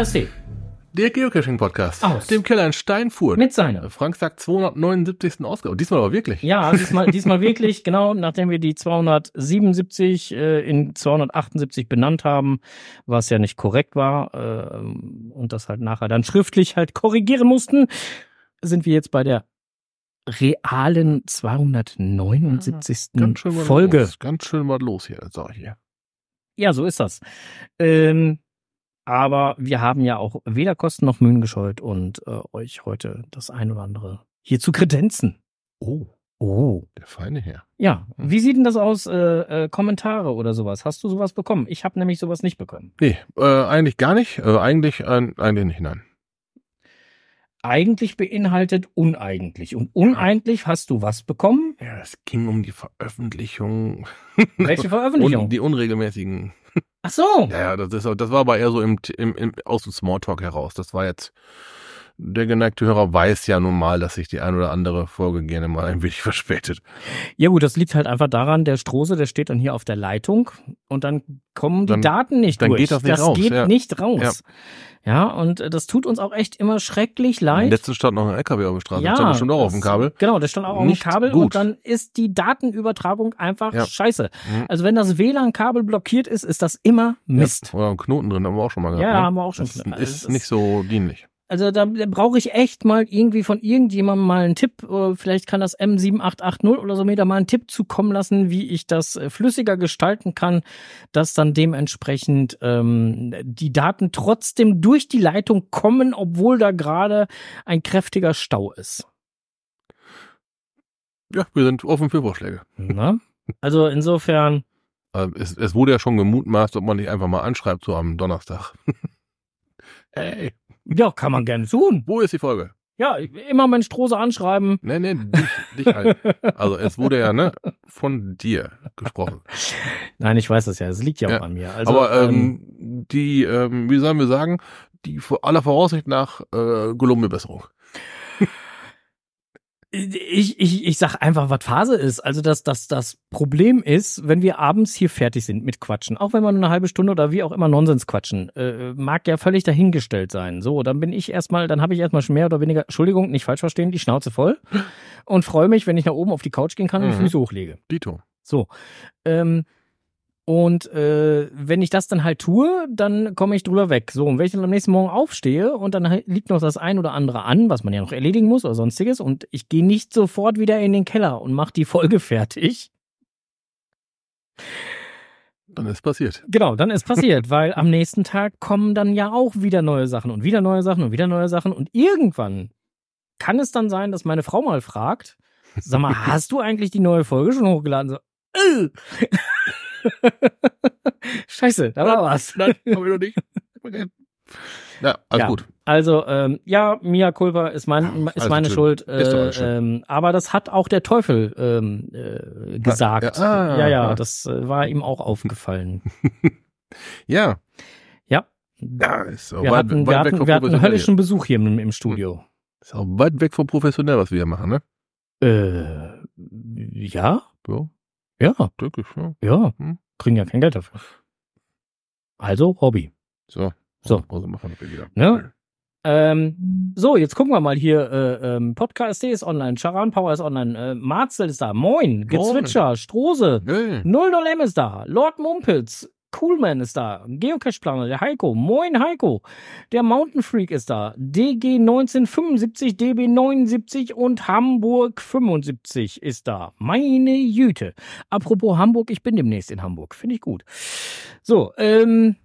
Podcast Der Geocaching-Podcast. Aus. Dem Keller in Steinfurt. mit seiner. Frank sagt 279. Ausgabe. Diesmal aber wirklich. Ja, diesmal, diesmal wirklich, genau, nachdem wir die 277 äh, in 278 benannt haben, was ja nicht korrekt war äh, und das halt nachher dann schriftlich halt korrigieren mussten, sind wir jetzt bei der realen 279. Ganz schön Folge. los. Ganz schön was los hier, sag ich hier. Ja, so ist das. Ähm, aber wir haben ja auch weder Kosten noch Mühen gescheut und äh, euch heute das ein oder andere hier zu kredenzen. Oh, Oh. der feine Herr. Ja, wie sieht denn das aus, äh, äh, Kommentare oder sowas? Hast du sowas bekommen? Ich habe nämlich sowas nicht bekommen. Nee, äh, eigentlich gar nicht. Äh, eigentlich, äh, eigentlich nicht, nein. Eigentlich beinhaltet uneigentlich. Und uneigentlich hast du was bekommen? Ja, es ging um die Veröffentlichung. Welche Veröffentlichung? Und die unregelmäßigen. Ach so. Ja, das, ist, das war aber eher so im, im, im, aus dem Smalltalk heraus. Das war jetzt, der geneigte Hörer weiß ja nun mal, dass sich die ein oder andere Folge gerne mal ein wenig verspätet. Ja gut, das liegt halt einfach daran, der Strose, der steht dann hier auf der Leitung und dann kommen die Dann- Daten nicht dann durch. geht das nicht das raus, geht ja. nicht raus. Ja. und äh, das tut uns auch echt immer schrecklich leid. letzten stand noch ein LKW auf der Straße. Ja, stand bestimmt auch auf dem Kabel. Genau, der stand auch auf dem Kabel gut. und dann ist die Datenübertragung einfach Ja. scheiße. Mhm. Also wenn das WLAN-Kabel blockiert ist, ist das immer Mist. Ja, oder einen Knoten drin, haben wir auch schon mal gehabt. Ja, ne? haben wir auch schon. Das Also ist das- nicht so dienlich. Also da, da brauche ich echt mal irgendwie von irgendjemandem mal einen Tipp. äh, Vielleicht kann das M7880 oder so mir da mal einen Tipp zukommen lassen, wie ich das äh, flüssiger gestalten kann, dass dann dementsprechend ähm, die Daten trotzdem durch die Leitung kommen, obwohl da gerade ein kräftiger Stau ist. Ja, wir sind offen für Vorschläge. Na? Also insofern, Äh, Es, es wurde ja schon gemutmaßt, ob man nicht einfach mal anschreibt, so am Donnerstag. Hey, ja, kann man gerne tun. wo ist die Folge? Ja, immer meinen Strose anschreiben. Nee, nee, dich, dich halt. Also es wurde ja, ne, von dir gesprochen. Nein, ich weiß das ja. Es liegt ja auch Ja, an mir. Also, Aber ähm, die, ähm, wie sollen wir sagen, die vor aller Voraussicht nach äh, gelungene Besserung. Ich, ich, ich sag einfach, was Phase ist. Also das, das, das Problem ist, wenn wir abends hier fertig sind mit Quatschen, auch wenn wir nur eine halbe Stunde oder wie auch immer Nonsens quatschen, äh, mag ja völlig dahingestellt sein. So, dann bin ich erstmal, dann habe ich erstmal schon mehr oder weniger, Entschuldigung, nicht falsch verstehen, die Schnauze voll und freue mich, wenn ich nach oben auf die Couch gehen kann und Mhm. Füße hochlege. Dito. So. Ähm, und äh, wenn ich das dann halt tue, dann komme ich drüber weg. So, und wenn ich dann am nächsten Morgen aufstehe und dann halt liegt noch das ein oder andere an, was man ja noch erledigen muss oder sonstiges, und ich gehe nicht sofort wieder in den Keller und mache die Folge fertig. Dann ist passiert. Genau, dann ist passiert, weil am nächsten Tag kommen dann ja auch wieder neue Sachen und wieder neue Sachen und wieder neue Sachen. Und irgendwann kann es dann sein, dass meine Frau mal fragt, sag mal, hast du eigentlich die neue Folge schon hochgeladen? So, äh. Scheiße, da war was. Nein, hab ich noch nicht. Ja, alles Ja. gut. Also, ähm, ja, Mia Culpa ist, mein, ist meine schön. Schuld. Ist Äh, schön. ähm, aber das hat auch der Teufel ähm, äh, gesagt. Ja, ah, ja, ja, ah. das äh, war ihm auch aufgefallen. Ja. Ja. Ja, ist so Wir weit, hatten, weit wir weg hatten, wir hatten professionell. höllischen Besuch hier im, im Studio. Ist auch weit weg vom professionell, was wir hier machen, ne? Äh, ja, So, ja, denke ich, ja. ja. Hm. Kriegen ja kein Geld dafür. Also Hobby. So. So. Also machen wir wieder. Ne? Ähm, so, jetzt gucken wir mal hier. Äh, ähm, Podcast ist online, Charan Power ist online, äh, Marzel ist da, Moin, Gezwitscher, Strose, Hey. 00M ist da, Lord Mumpitz, Coolman ist da, Geocache-Planer, der Heiko, Moin Heiko, der Mountain Freak ist da, DG 1975, DB 79 und Hamburg 75 ist da. Meine Jüte. Apropos Hamburg, ich bin demnächst in Hamburg. Finde ich gut. So, ähm,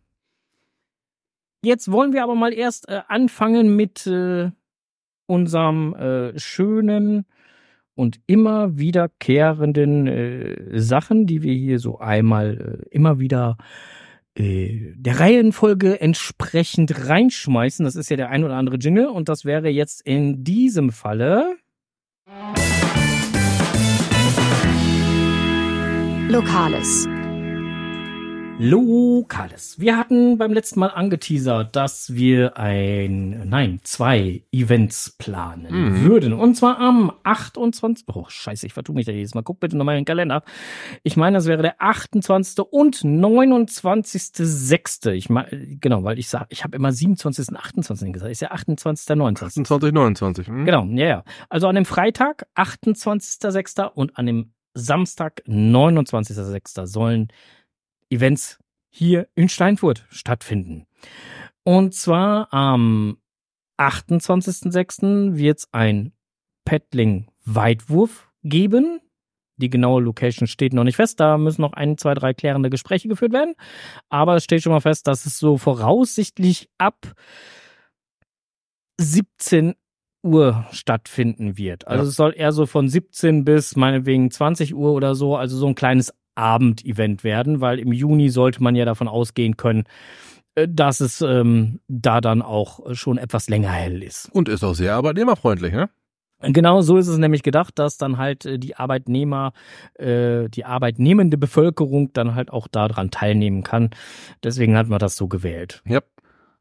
jetzt wollen wir aber mal erst äh, anfangen mit äh, unserem äh, schönen und immer wiederkehrenden äh, Sachen, die wir hier so einmal äh, immer wieder äh, der Reihenfolge entsprechend reinschmeißen. Das ist ja der ein oder andere Jingle und das wäre jetzt in diesem Falle. Lokales. Lokales. Wir hatten beim letzten Mal angeteasert, dass wir ein, nein, zwei Events planen Mhm. würden. Und zwar am 28. Oh, scheiße, ich vertue mich da jedes Mal. Guck bitte nochmal in den Kalender. Ich meine, das wäre der 28. und 29.06. Ich meine, genau, weil ich sage, ich habe immer 27. und 28. gesagt. Ist ja 28. 29. 28, 29. Hm? Genau, ja, ja. Also an dem Freitag, 28.06. und an dem Samstag, 29.06. sollen Events hier in Steinfurt stattfinden. Und zwar am 28.06. wird es ein Paddling-Weitwurf geben. Die genaue Location steht noch nicht fest. Da müssen noch ein, zwei, drei klärende Gespräche geführt werden. Aber es steht schon mal fest, dass es so voraussichtlich ab 17 Uhr stattfinden wird. Also Ja. es soll eher so von 17 bis meinetwegen 20 Uhr oder so, also so ein kleines Abendevent werden, weil im Juni sollte man ja davon ausgehen können, äh, dass es ähm, da dann auch schon etwas länger hell ist. Und ist auch sehr arbeitnehmerfreundlich, ne? Genau so ist es nämlich gedacht, dass dann halt äh, die Arbeitnehmer, äh, die arbeitnehmende Bevölkerung dann halt auch daran teilnehmen kann. Deswegen hat man das so gewählt. Ja.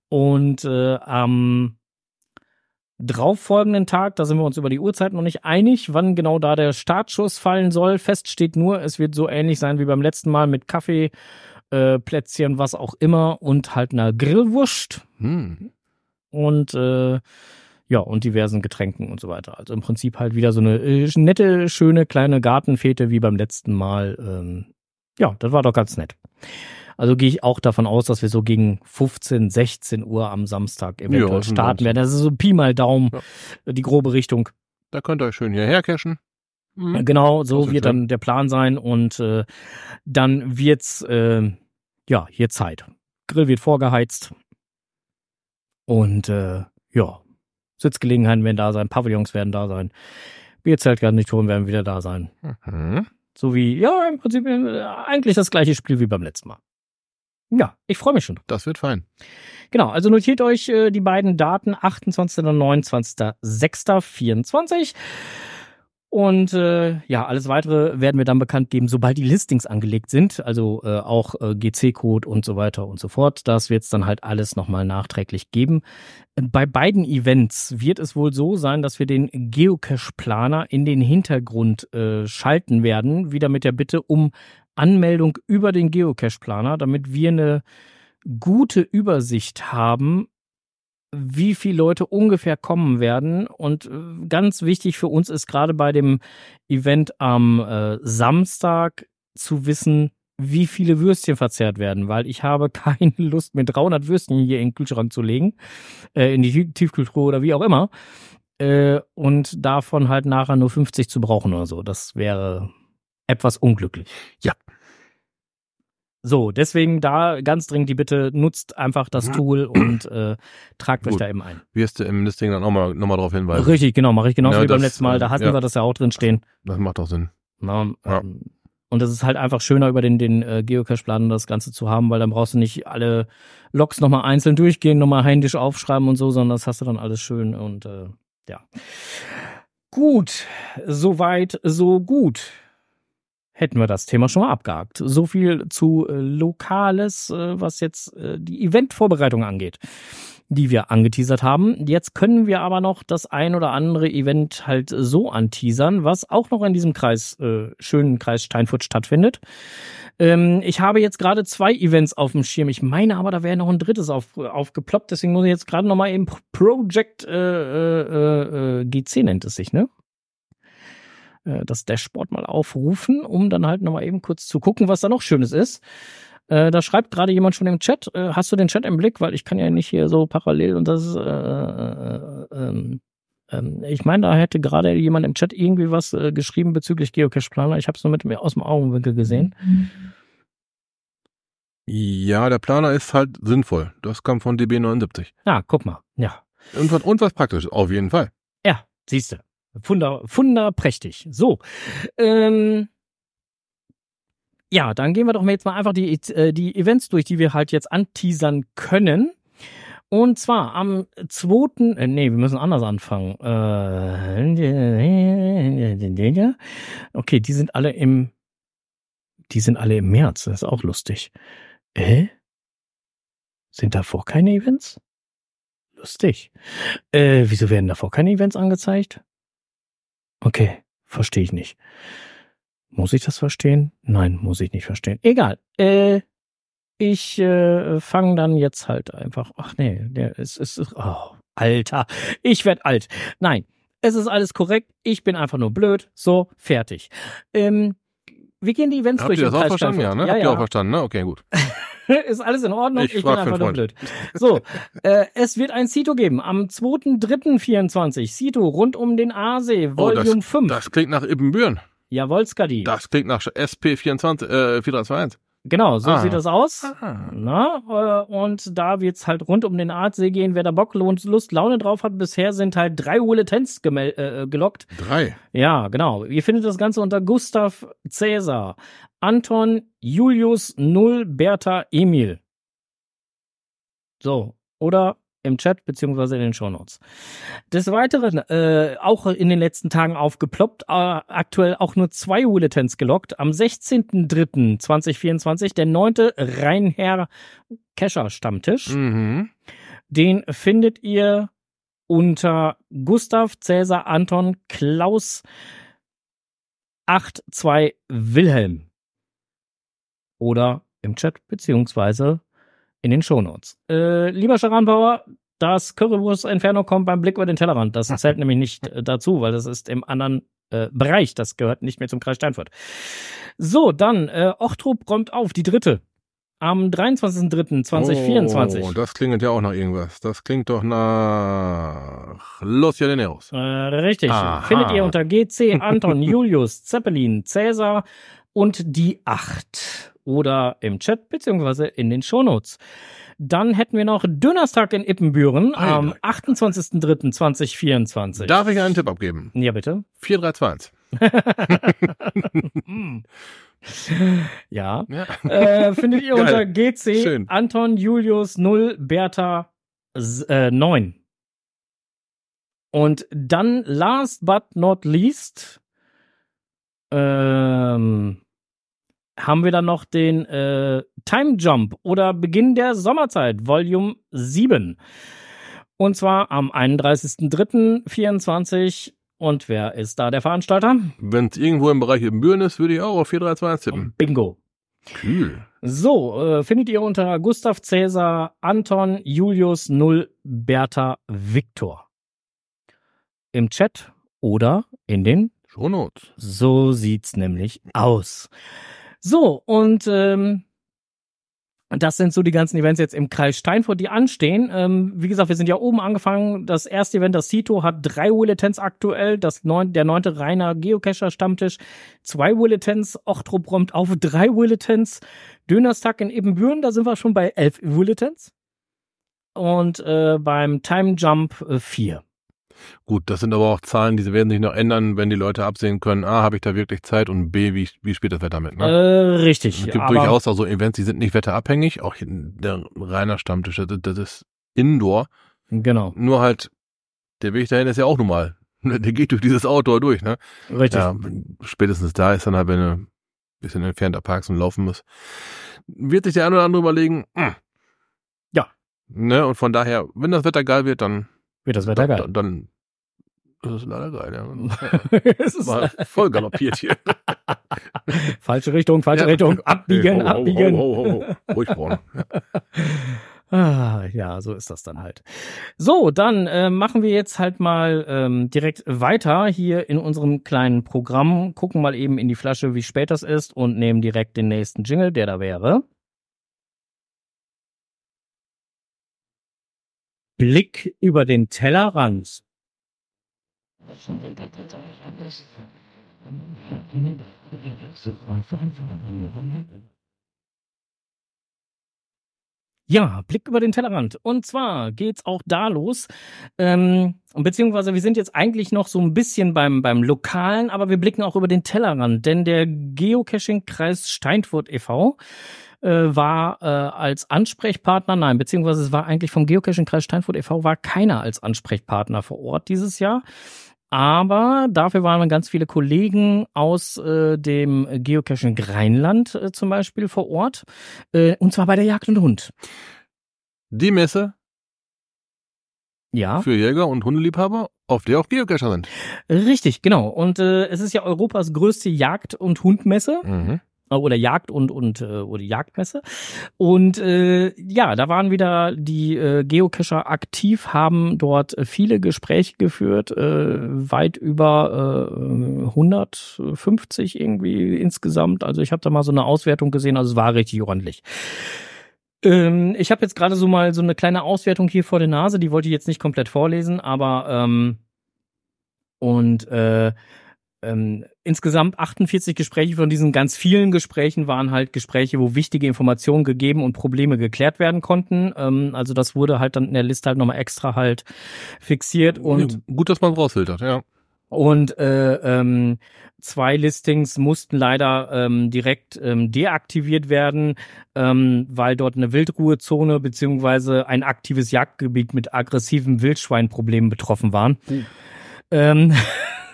Und äh, am darauffolgenden Tag, da sind wir uns über die Uhrzeit noch nicht einig, wann genau da der Startschuss fallen soll. Fest steht nur, es wird so ähnlich sein wie beim letzten Mal mit Kaffee, äh, Plätzchen, was auch immer und halt einer Grillwurst Hm. und äh, ja, und diversen Getränken und so weiter. Also im Prinzip halt wieder so eine äh, nette, schöne kleine Gartenfete wie beim letzten Mal. Ähm, ja, das war doch ganz nett. Also gehe ich auch davon aus, dass wir so gegen 15, 16 Uhr am Samstag eventuell Ja, starten werden. Das ist so Pi mal Daumen, äh, die grobe Richtung. Da könnt ihr euch schön hierher cashen. Hm. Genau, so wird dann der Plan sein und äh, dann wird's äh, ja hier Zeit. Grill wird vorgeheizt und äh, ja Sitzgelegenheiten werden da sein, Pavillons werden da sein, Bierzeltgarnituren werden wieder da sein. Mhm. So wie ja im Prinzip äh, eigentlich das gleiche Spiel wie beim letzten Mal. Ja, ich freue mich schon. Das wird fein. Genau, also notiert euch äh, die beiden Daten 28. und 29.06.24. Und äh, ja, alles weitere werden wir dann bekannt geben, sobald die Listings angelegt sind, also äh, auch äh, GC-Code und so weiter und so fort. Das wird es dann halt alles nochmal nachträglich geben. Bei beiden Events wird es wohl so sein, dass wir den Geocache-Planer in den Hintergrund äh, schalten werden, wieder mit der Bitte um Anmeldung über den Geocache-Planer, damit wir eine gute Übersicht haben, wie viele Leute ungefähr kommen werden. Und äh, ganz wichtig für uns ist gerade bei dem Event am äh, Samstag zu wissen, wie viele Würstchen verzehrt werden, weil ich habe keine Lust, mir 300 Würstchen hier in den Kühlschrank zu legen, äh, in die Tie- Tiefkühltruhe oder wie auch immer, äh, und davon halt nachher nur 50 zu brauchen oder so. Das wäre etwas unglücklich. Ja. So, deswegen da ganz dringend die Bitte, nutzt einfach das. Tool und äh, tragt euch Gut. da eben ein. Wirst du im Listing dann auch mal, noch mal drauf hinweisen. Richtig, genau, mache ich genauso Ja, wie beim das, letzten Mal. Da äh, hatten ja. wir das ja auch drin stehen. Das macht doch Sinn. Na, Ja. ähm, und das ist halt einfach schöner, über den, den äh, Geocache-Plan das Ganze zu haben, weil dann brauchst du nicht alle Logs nochmal einzeln durchgehen, nochmal händisch aufschreiben und so, sondern das hast du dann alles schön und äh, ja. Gut, soweit, so gut. Hätten wir das Thema schon mal abgehakt. So viel zu äh, Lokales, äh, was jetzt äh, die Eventvorbereitung angeht, die wir angeteasert haben. Jetzt können wir aber noch das ein oder andere Event halt so anteasern, was auch noch in diesem Kreis, äh, schönen Kreis Steinfurt stattfindet. Ähm, ich habe jetzt gerade zwei Events auf dem Schirm. Ich meine aber, da wäre noch ein drittes auf, aufgeploppt. Deswegen muss ich jetzt gerade noch mal eben Project äh, äh, äh, GC nennt es sich, ne? Äh, das Dashboard mal aufrufen, um dann halt noch mal eben kurz zu gucken, was da noch Schönes ist. Äh, da schreibt gerade jemand schon im Chat. Äh, hast du den Chat im Blick? Weil ich kann ja nicht hier so parallel und das ist, äh, ähm, ähm, ich meine, da hätte gerade jemand im Chat irgendwie was äh, geschrieben bezüglich Geocache Planer. Ich habe es nur mit mir aus dem Augenwinkel gesehen. Ja, der Planer ist halt sinnvoll. Das kam von DB79. Ah, guck mal. Ja. Und, was- und was praktisch, auf jeden Fall. Ja, siehst du. Funder, funderprächtig. So. Ähm, ja, dann gehen wir doch mal jetzt mal einfach die, äh, die Events durch, die wir halt jetzt anteasern können. Und zwar am 2. Äh, nee, wir müssen anders anfangen. Äh, okay, die sind alle im die sind alle im März, das ist auch lustig. Äh? Sind davor keine Events? Lustig. Äh, wieso werden davor keine Events angezeigt? Okay, verstehe ich nicht. Muss ich das verstehen? Nein, muss ich nicht verstehen. Egal. Äh, ich äh, fange dann jetzt halt einfach. Ach nee, der ist, ist oh, Alter, ich werd alt. Nein, es ist alles korrekt. Ich bin einfach nur blöd. So, fertig. Ähm, wir gehen die Events Habt durch. ihr das auch verstanden? Ja, ne? Habt ihr auch verstanden, ne? Okay, gut. ist alles in Ordnung. Ich Ich, bin einfach nur blöd. So, äh, es wird ein Cito geben am 2.3.24. Cito rund um den Aasee, Oh, das- Volume 5. Das klingt nach Ibbenbüren. Jawohl, Skadi. Das klingt nach SP24, äh, 4321. Genau, so Ah. sieht das aus. Ah. Na, äh, und da wird's halt rund um den Aasee gehen. Wer da Bock, Lust, Laune drauf hat, bisher sind halt drei Bulletins gemel- äh, gelockt. Drei. Ja, genau. Ihr findet das Ganze unter Gustav Cäsar, Anton Julius Null Bertha Emil. So, oder im Chat beziehungsweise in den Shownotes. Des Weiteren, äh, auch in den letzten Tagen aufgeploppt, äh, aktuell auch nur zwei Bulletins gelockt. Am 16.03.2024 der neunte Rheinherr Kescher Stammtisch. Mhm. Den findet ihr unter Gustav Cäsar Anton Klaus 82 Wilhelm. Oder im Chat beziehungsweise in den Shownotes. Äh, lieber Scharanbauer, das Currywurst Inferno kommt beim Blick über den Tellerrand. Das zählt nämlich nicht äh, dazu, weil das ist im anderen äh, Bereich. Das gehört nicht mehr zum Kreis Steinfurt. So, dann äh, Ochtrup räumt auf, die dritte. Am 23.03.2024. Oh, das klingt ja auch nach irgendwas. Das klingt doch nach Los Llaneros. Äh, richtig. Aha. Findet ihr unter GC Anton, Julius, Zeppelin, Cäsar und die Acht. Oder im Chat beziehungsweise in den Shownotes. Dann hätten wir noch Dönerstag in Ippenbüren am Alter. 28.03.2024. Darf ich einen Tipp abgeben? Ja, bitte. 4321. Hm. ja. Ja. Äh, findet ihr Geil. unter GC Schön. Anton Julius 0 Bertha äh, 9. Und dann last but not least ähm, haben wir dann noch den äh, Time Jump oder Beginn der Sommerzeit, Volume 7. Und zwar am 31.03.24. Und wer ist da der Veranstalter? Wenn es irgendwo im Bereich Ibbenbüren ist, würde ich auch auf 4321 tippen. Bingo. Cool. So, äh, findet ihr unter Gustav Cäsar Anton Julius 0 Bertha Viktor. Im Chat oder in den Shownotes. So sieht's nämlich aus. So, und ähm, das sind so die ganzen Events jetzt im Kreis Steinfurt, die anstehen. Ähm, wie gesagt, wir sind ja oben angefangen. Das erste Event, das Cito, hat drei Bulletins aktuell. Das neun, der neunte Rainer Geocacher Stammtisch, zwei Bulletins. Ochtrup räumt auf drei Bulletins. Dönerstag in Ebenbüren, da sind wir schon bei elf Bulletins. Und äh, beim Time Jump äh, vier. Gut, das sind aber auch Zahlen, die werden sich noch ändern, wenn die Leute absehen können, A, habe ich da wirklich Zeit und B, wie, wie spielt das Wetter mit, ne? Äh, richtig. es gibt durchaus auch so Events, die sind nicht wetterabhängig, auch der reiner Stammtisch, das, das ist Indoor, Genau, nur halt, der Weg dahin ist ja auch normal. Der geht durch dieses Outdoor durch, ne? richtig. Ja, spätestens da ist dann halt, wenn du ein bisschen entfernter parkst und laufen musst, wird sich der eine oder andere überlegen, hm. Ja. Ne, und von daher, wenn das Wetter geil wird, dann, Wird das Wetter geil. dann, dann ist es leider geil, ja. es ist Mal voll galoppiert hier. falsche Richtung, falsche Ja. Richtung, abbiegen, Ho, ho, abbiegen. Ho, ho, ho, ho. Ruhig, Braun. Ah, ja, so ist das dann halt. So, dann äh, machen wir jetzt halt mal ähm, direkt weiter hier in unserem kleinen Programm. Gucken mal eben in die Flasche, wie spät das ist und nehmen direkt den nächsten Jingle, der da wäre. Blick über den Tellerrand. Ja, Blick über den Tellerrand. Und zwar geht's auch da los. Ähm, beziehungsweise wir sind jetzt eigentlich noch so ein bisschen beim, beim Lokalen, aber wir blicken auch über den Tellerrand, denn der Geocaching-Kreis Steinfurt e.V. Äh, war äh, als Ansprechpartner, nein, beziehungsweise es war eigentlich vom Geocaching-Kreis Steinfurt e.V. war keiner als Ansprechpartner vor Ort dieses Jahr. Aber dafür waren dann ganz viele Kollegen aus äh, dem Geocaching Rheinland äh, zum Beispiel vor Ort. Äh, und zwar bei der Jagd und Hund. Die Messe Ja, für Jäger und Hundeliebhaber, auf der auch Geocacher sind. richtig, genau. Und äh, es ist ja Europas größte Jagd- und Hundmesse. Mhm. Äh, oder Jagd und und äh, oder Jagdmesse. Und äh, ja da waren wieder die äh, Geocacher aktiv haben dort äh, viele Gespräche geführt äh, weit über äh, 150 irgendwie insgesamt. Also ich habe da mal so eine Auswertung gesehen also es war richtig ordentlich. Ähm, ich habe jetzt gerade so mal so eine kleine Auswertung hier vor der Nase die wollte ich jetzt nicht komplett vorlesen aber ähm, und äh, ähm, insgesamt 48 Gespräche von diesen ganz vielen Gesprächen waren halt Gespräche, wo wichtige Informationen gegeben und Probleme geklärt werden konnten. Ähm, also das wurde halt dann in der Liste halt nochmal extra halt fixiert und Gut, dass man rausfiltert, ja. und äh, ähm, zwei Listings mussten leider ähm, direkt ähm, deaktiviert werden, ähm, weil dort eine Wildruhezone beziehungsweise ein aktives Jagdgebiet mit aggressiven Wildschweinproblemen betroffen waren. Hm. Ähm,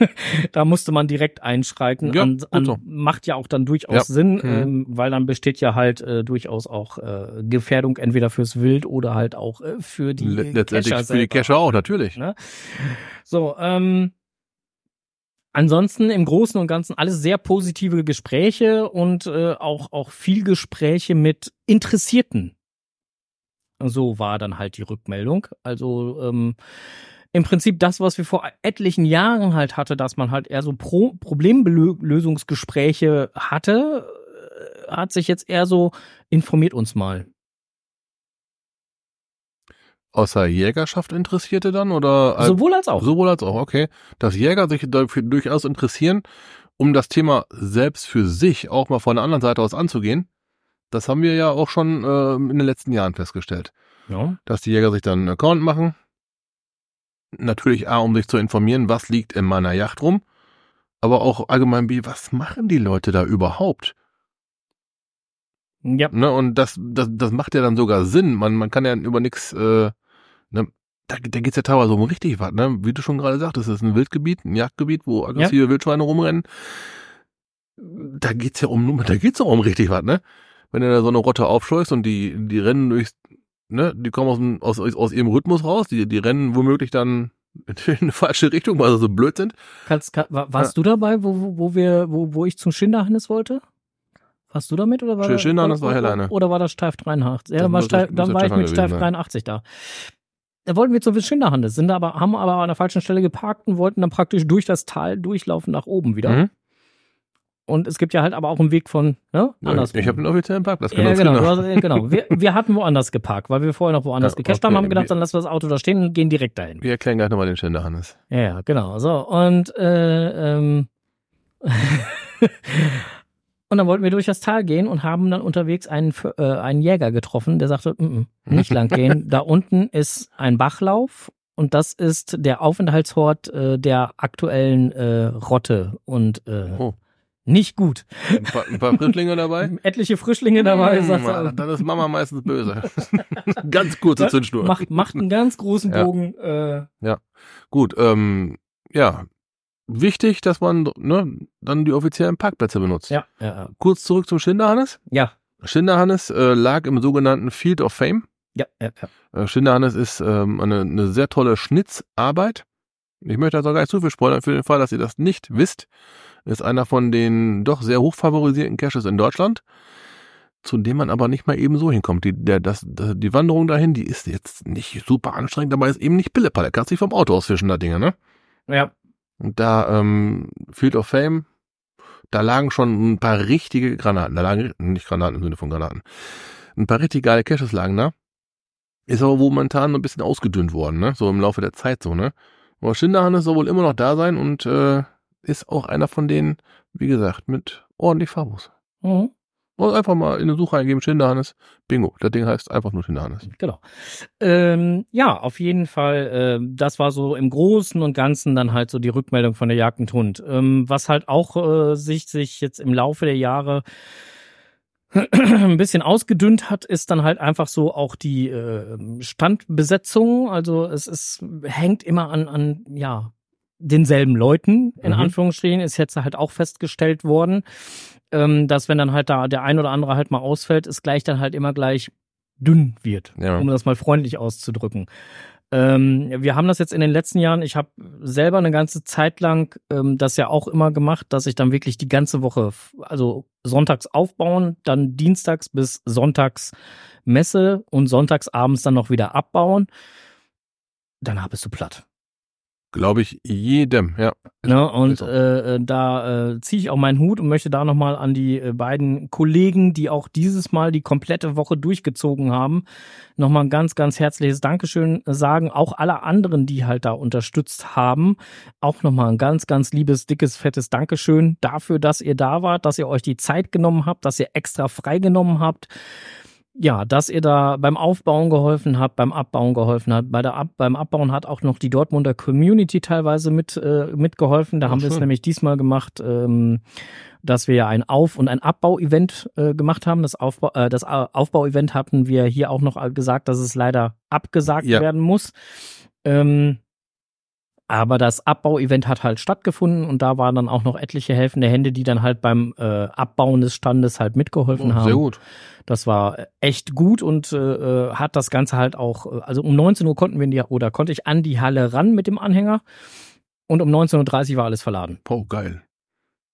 da musste man direkt einschreiten. Ja, an, an, macht ja auch dann durchaus Ja. Sinn, Mhm. ähm, weil dann besteht ja halt äh, durchaus auch äh, Gefährdung entweder fürs Wild oder halt auch äh, für die Le- Letztendlich Cacher für die. Cacher auch, natürlich. Ne? So, ähm, ansonsten im Großen und Ganzen alles sehr positive Gespräche und äh, auch, auch viel Gespräche mit Interessierten. So war dann halt die Rückmeldung. Also ähm, im Prinzip das, was wir vor etlichen Jahren halt hatte, dass man halt eher so Pro Problemlösungsgespräche hatte, äh, hat sich jetzt eher so informiert uns mal. Außer Jägerschaft Interessierte dann oder als, Sowohl als auch. sowohl als auch, okay. Dass Jäger sich dafür durchaus interessieren, um das Thema selbst für sich auch mal von der anderen Seite aus anzugehen. Das haben wir ja auch schon äh, in den letzten Jahren festgestellt. Ja. dass die Jäger sich dann einen Account machen. Natürlich A, um sich zu informieren, was liegt in meiner Yacht rum, aber auch allgemein B, was machen die Leute da überhaupt? ja. Ne? Und das, das, das macht ja dann sogar Sinn. Man, man kann ja über nichts, äh, ne? da, da geht's ja teilweise um richtig was, ne? Wie du schon gerade sagtest, das ist ein Wildgebiet, ein Jagdgebiet, wo aggressive Wildschweine rumrennen. Da geht's ja um, da geht's doch um richtig was, ne? Wenn du da so eine Rotte aufscheust und die, die rennen durchs, ne, die kommen aus, dem, aus, aus ihrem Rhythmus raus, die, die rennen womöglich dann in eine falsche Richtung, weil sie so blöd sind. Kannst, kann, wa- warst du dabei, wo, wo, wo wir, wo, wo ich zum Schinderhannes wollte? Warst du damit oder war Sch- das- Schinderhannes war oder- Helleine. Oder war das Steif 83? Ja, dann, war Steif, dann war ich mit Steif sein. 83 da. Da wollten wir zum Schinderhannes, sind aber, haben aber an der falschen Stelle geparkt und wollten dann praktisch durch das Tal durchlaufen nach oben wieder. Mhm. Und es gibt ja halt aber auch einen Weg von, ne, Ja, anders. ich habe den offiziellen Parkplatz ja, genau, du hast, äh, genau. Wir, wir hatten woanders geparkt, weil wir vorher noch woanders Ja, gecached haben, okay. haben gedacht, dann lassen wir das Auto da stehen und gehen direkt dahin. Wir erklären gleich nochmal den Schinderhannes. Ja, ja, genau. So, und äh, ähm, und dann wollten wir durch das Tal gehen und haben dann unterwegs einen, äh, einen Jäger getroffen, der sagte, mm -mm, nicht lang gehen. da unten ist ein Bachlauf und das ist der Aufenthaltshort äh, der aktuellen äh, Rotte und äh, Oh. Nicht gut. Ein paar, ein paar Frischlinge dabei. Etliche Frischlinge dabei, Hm, sagt er. dann ist Mama meistens böse. Ganz kurze Zündschnur. Macht, macht einen ganz großen Ja. Bogen. Äh, Gut, ähm, ja. Wichtig, dass man ne, dann die offiziellen Parkplätze benutzt. ja, ja, Kurz zurück zum Schinderhannes. ja, Schinderhannes äh, lag im sogenannten Field of Fame. ja, ja, ja. Äh, Schinderhannes ist ähm, eine, eine sehr tolle Schnitzarbeit. Ich möchte also gar nicht zu viel spoilern, für den Fall, dass ihr das nicht wisst. Ist einer von den doch sehr hoch favorisierten Caches in Deutschland, zu dem man aber nicht mal eben so hinkommt. Die, der, das, die Wanderung dahin, die ist jetzt nicht super anstrengend, aber ist eben nicht Pillepalle. Kannst dich vom Auto aus fischen, da Dinge, ne? ja. Und da, ähm, Field of Fame, da lagen schon ein paar richtige Granaten. Da lagen, nicht Granaten im Sinne von Granaten. Ein paar richtig geile Caches lagen da. Ist aber momentan so ein bisschen ausgedünnt worden, ne? So im Laufe der Zeit so, ne? Aber Schinderhannes soll wohl immer noch da sein und äh, ist auch einer von denen, wie gesagt, mit ordentlich Farbos. Mhm. Und einfach mal in eine Suche eingeben, Schinderhannes. Bingo. Das Ding heißt einfach nur Schinderhannes. Genau. Ähm, ja, auf jeden Fall, äh, das war so im Großen und Ganzen dann halt so die Rückmeldung von der Jagd und Hund. Ähm, was halt auch äh, sich, sich jetzt im Laufe der Jahre ein bisschen ausgedünnt hat, ist dann halt einfach so auch die äh, Standbesetzung. Also es ist, hängt immer an, an, ja, denselben Leuten, in Mhm. Anführungsstrichen, ist jetzt halt auch festgestellt worden, ähm, dass wenn dann halt da der ein oder andere halt mal ausfällt, es gleich dann halt immer gleich dünn wird, Ja. um das mal freundlich auszudrücken. Ähm, wir haben das jetzt in den letzten Jahren, ich habe selber eine ganze Zeit lang ähm, das ja auch immer gemacht, dass ich dann wirklich die ganze Woche, also sonntags aufbauen, dann dienstags bis sonntags Messe und sonntags abends dann noch wieder abbauen. Danach bist du platt. Glaube ich jedem, ja. Ne? Und äh, äh, da äh, ziehe ich auch meinen Hut und möchte da nochmal an die äh, beiden Kollegen, die auch dieses Mal die komplette Woche durchgezogen haben, nochmal ein ganz, ganz herzliches Dankeschön sagen. Auch alle anderen, die halt da unterstützt haben, auch nochmal ein ganz, ganz liebes, dickes, fettes Dankeschön dafür, dass ihr da wart, dass ihr euch die Zeit genommen habt, dass ihr extra freigenommen habt. Ja, dass ihr da beim Aufbauen geholfen habt, beim Abbauen geholfen habt. Bei der Ab beim Abbauen hat auch noch die Dortmunder Community teilweise mit äh, mitgeholfen. Da Ach, haben wir es nämlich diesmal gemacht, ähm, dass wir ja ein Auf- und ein Abbau-Event äh, gemacht haben. Das, Aufbau, äh, das Au- Aufbau-Event hatten wir hier auch noch gesagt, dass es leider abgesagt Ja. werden muss. Ähm, aber das Abbau-Event hat halt stattgefunden und da waren dann auch noch etliche helfende Hände, die dann halt beim äh, Abbauen des Standes halt mitgeholfen Oh, haben. sehr gut. Das war echt gut und äh, äh, hat das Ganze halt auch, äh, also um 19 Uhr konnten wir in die, oder konnte ich an die Halle ran mit dem Anhänger und um 19.30 Uhr war alles verladen. Oh, geil.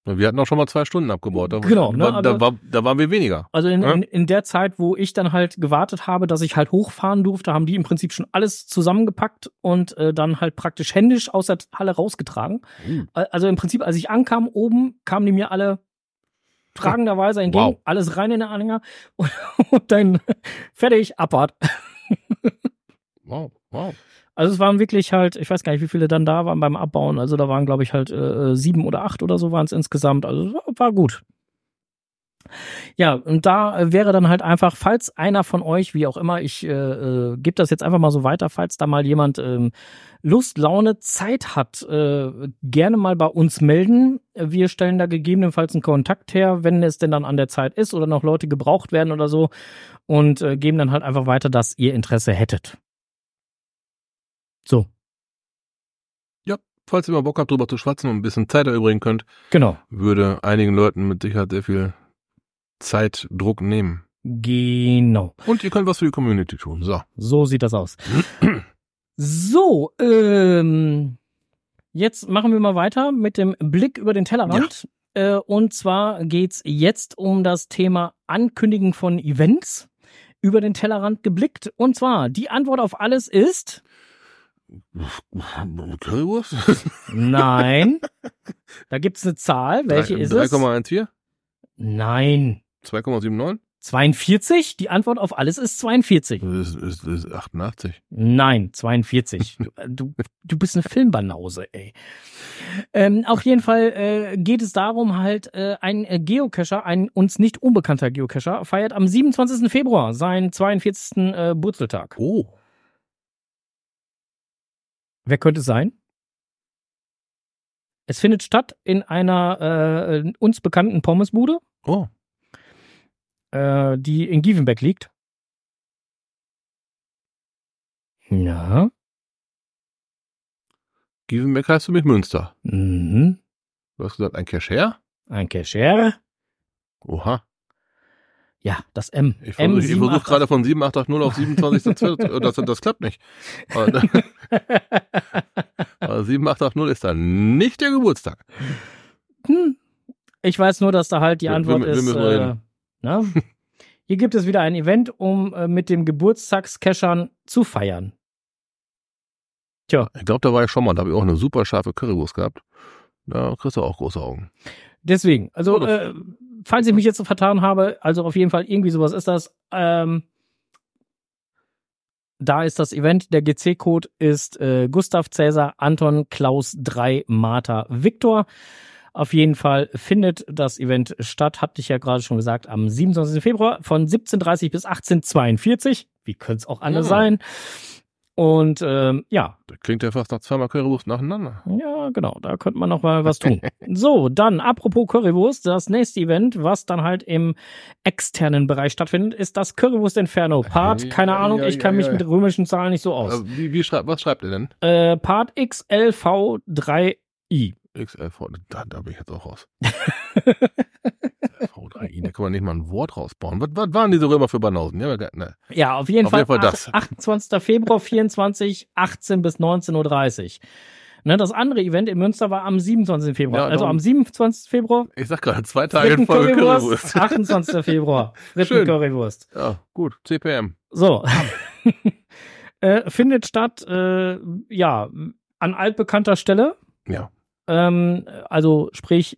Wir hatten auch schon mal zwei Stunden abgebaut. Da, Genau, ne, da, da, aber- war, da waren wir weniger. Also in, Ja. in, in der Zeit, wo ich dann halt gewartet habe, dass ich halt hochfahren durfte, haben die im Prinzip schon alles zusammengepackt und äh, dann halt praktisch händisch aus der Halle rausgetragen. Uh. Also im Prinzip, als ich ankam, oben kamen die mir alle tragenderweise entgegen, Wow. alles rein in den Anhänger und, und dann fertig, Abfahrt. Wow, wow. Also es waren wirklich halt, ich weiß gar nicht, wie viele dann da waren beim Abbauen. Also da waren, glaube ich, halt äh, sieben oder acht oder so waren es insgesamt. Also war- war gut. Ja, und da äh, wäre dann halt einfach, falls einer von euch, wie auch immer, ich äh, äh, gebe das jetzt einfach mal so weiter, falls da mal jemand ähm, Lust, Laune, Zeit hat, äh, gerne mal bei uns melden. Wir stellen da gegebenenfalls einen Kontakt her, wenn es denn dann an der Zeit ist oder noch Leute gebraucht werden oder so und äh, geben dann halt einfach weiter, dass ihr Interesse hättet. So, Falls ihr mal Bock habt, drüber zu schwatzen und ein bisschen Zeit erübrigen könnt, genau. würde einigen Leuten mit Sicherheit sehr viel Zeitdruck nehmen. Genau. Und ihr könnt was für die Community tun. So. So sieht das aus. So, ähm, jetzt machen wir mal weiter mit dem Blick über den Tellerrand. Äh, und zwar geht's jetzt um das Thema Ankündigen von Events über den Tellerrand geblickt. Und zwar, die Antwort auf alles ist Currywurst? nein. da gibt's eine Zahl. Welche ist es? 3,14? Nein. 2,79? 42? Die Antwort auf alles ist 42. Das ist, ist, ist 88. Nein, 42. Du, du, du bist eine Filmbanause, ey. Ähm, auf jeden Fall äh, geht es darum, halt, äh, ein äh, Geocacher, ein uns nicht unbekannter Geocacher, feiert am 27. Februar seinen 42. Äh, Burzeltag. Oh. Wer könnte es sein? Es findet statt in einer äh, uns bekannten Pommesbude, Oh. äh, die in Gievenbeck liegt. Ja. Gievenbeck heißt für mich Münster. Mhm. Du hast gesagt, ein Cashier? Ein Cacher. Oha. Ja, das M. Ich versuche M788. versuch gerade von 7880 auf 27. das, das klappt nicht. Aber, aber 7880 ist dann nicht der Geburtstag. Hm. Ich weiß nur, dass da halt die Wir- Antwort wir- wir ist. müssen Äh, na? Hier gibt es wieder ein Event, um äh, mit dem Geburtstagscachern zu feiern. Tja, Ich glaube, da war ich schon mal. Da habe ich auch eine super scharfe Currywurst gehabt. Da kriegst du auch große Augen. Deswegen. Also, äh, falls ich mich jetzt so vertan habe, also auf jeden Fall irgendwie sowas ist das. Ähm, da ist das Event. Der GC-Code ist äh, Gustav Cäsar Anton Klaus 3 Martha Viktor. Auf jeden Fall findet das Event statt, hatte ich ja gerade schon gesagt, am 27. Februar von 17.30 bis 18.42. Wie könnte es auch anders Ja. sein? Und ähm, ja, Das klingt ja fast nach zweimal Currywurst nacheinander. ja, genau, da könnte man noch mal was tun. so, dann, apropos Currywurst, das nächste Event, was dann halt im externen Bereich stattfindet, ist das Currywurst Inferno. Part, keine Ja, Ahnung, ja, ich kann ja, mich ja. mit römischen Zahlen nicht so aus. Äh, Wie, wie schreibt, was schreibt er denn? Äh, Part XLV3i. XLV, da, da bin ich jetzt auch raus. V3i, da kann man nicht mal ein Wort rausbauen. Was, was waren diese Römer für Banausen? Ja, ne. Ja, auf jeden Auf Fall, jeden Fall das. 28. Februar 24, 18 bis 19.30 Uhr. Ne, das andere Event in Münster war am 27. Februar. Ja, also am 27. Februar Ich sag gerade, zwei Tage in Folge Currywurst, Currywurst. 28. Februar Fritten Schön. Currywurst. Ja, gut, CPM. So. äh, findet statt, äh, ja, an altbekannter Stelle. Ja. Ähm, also sprich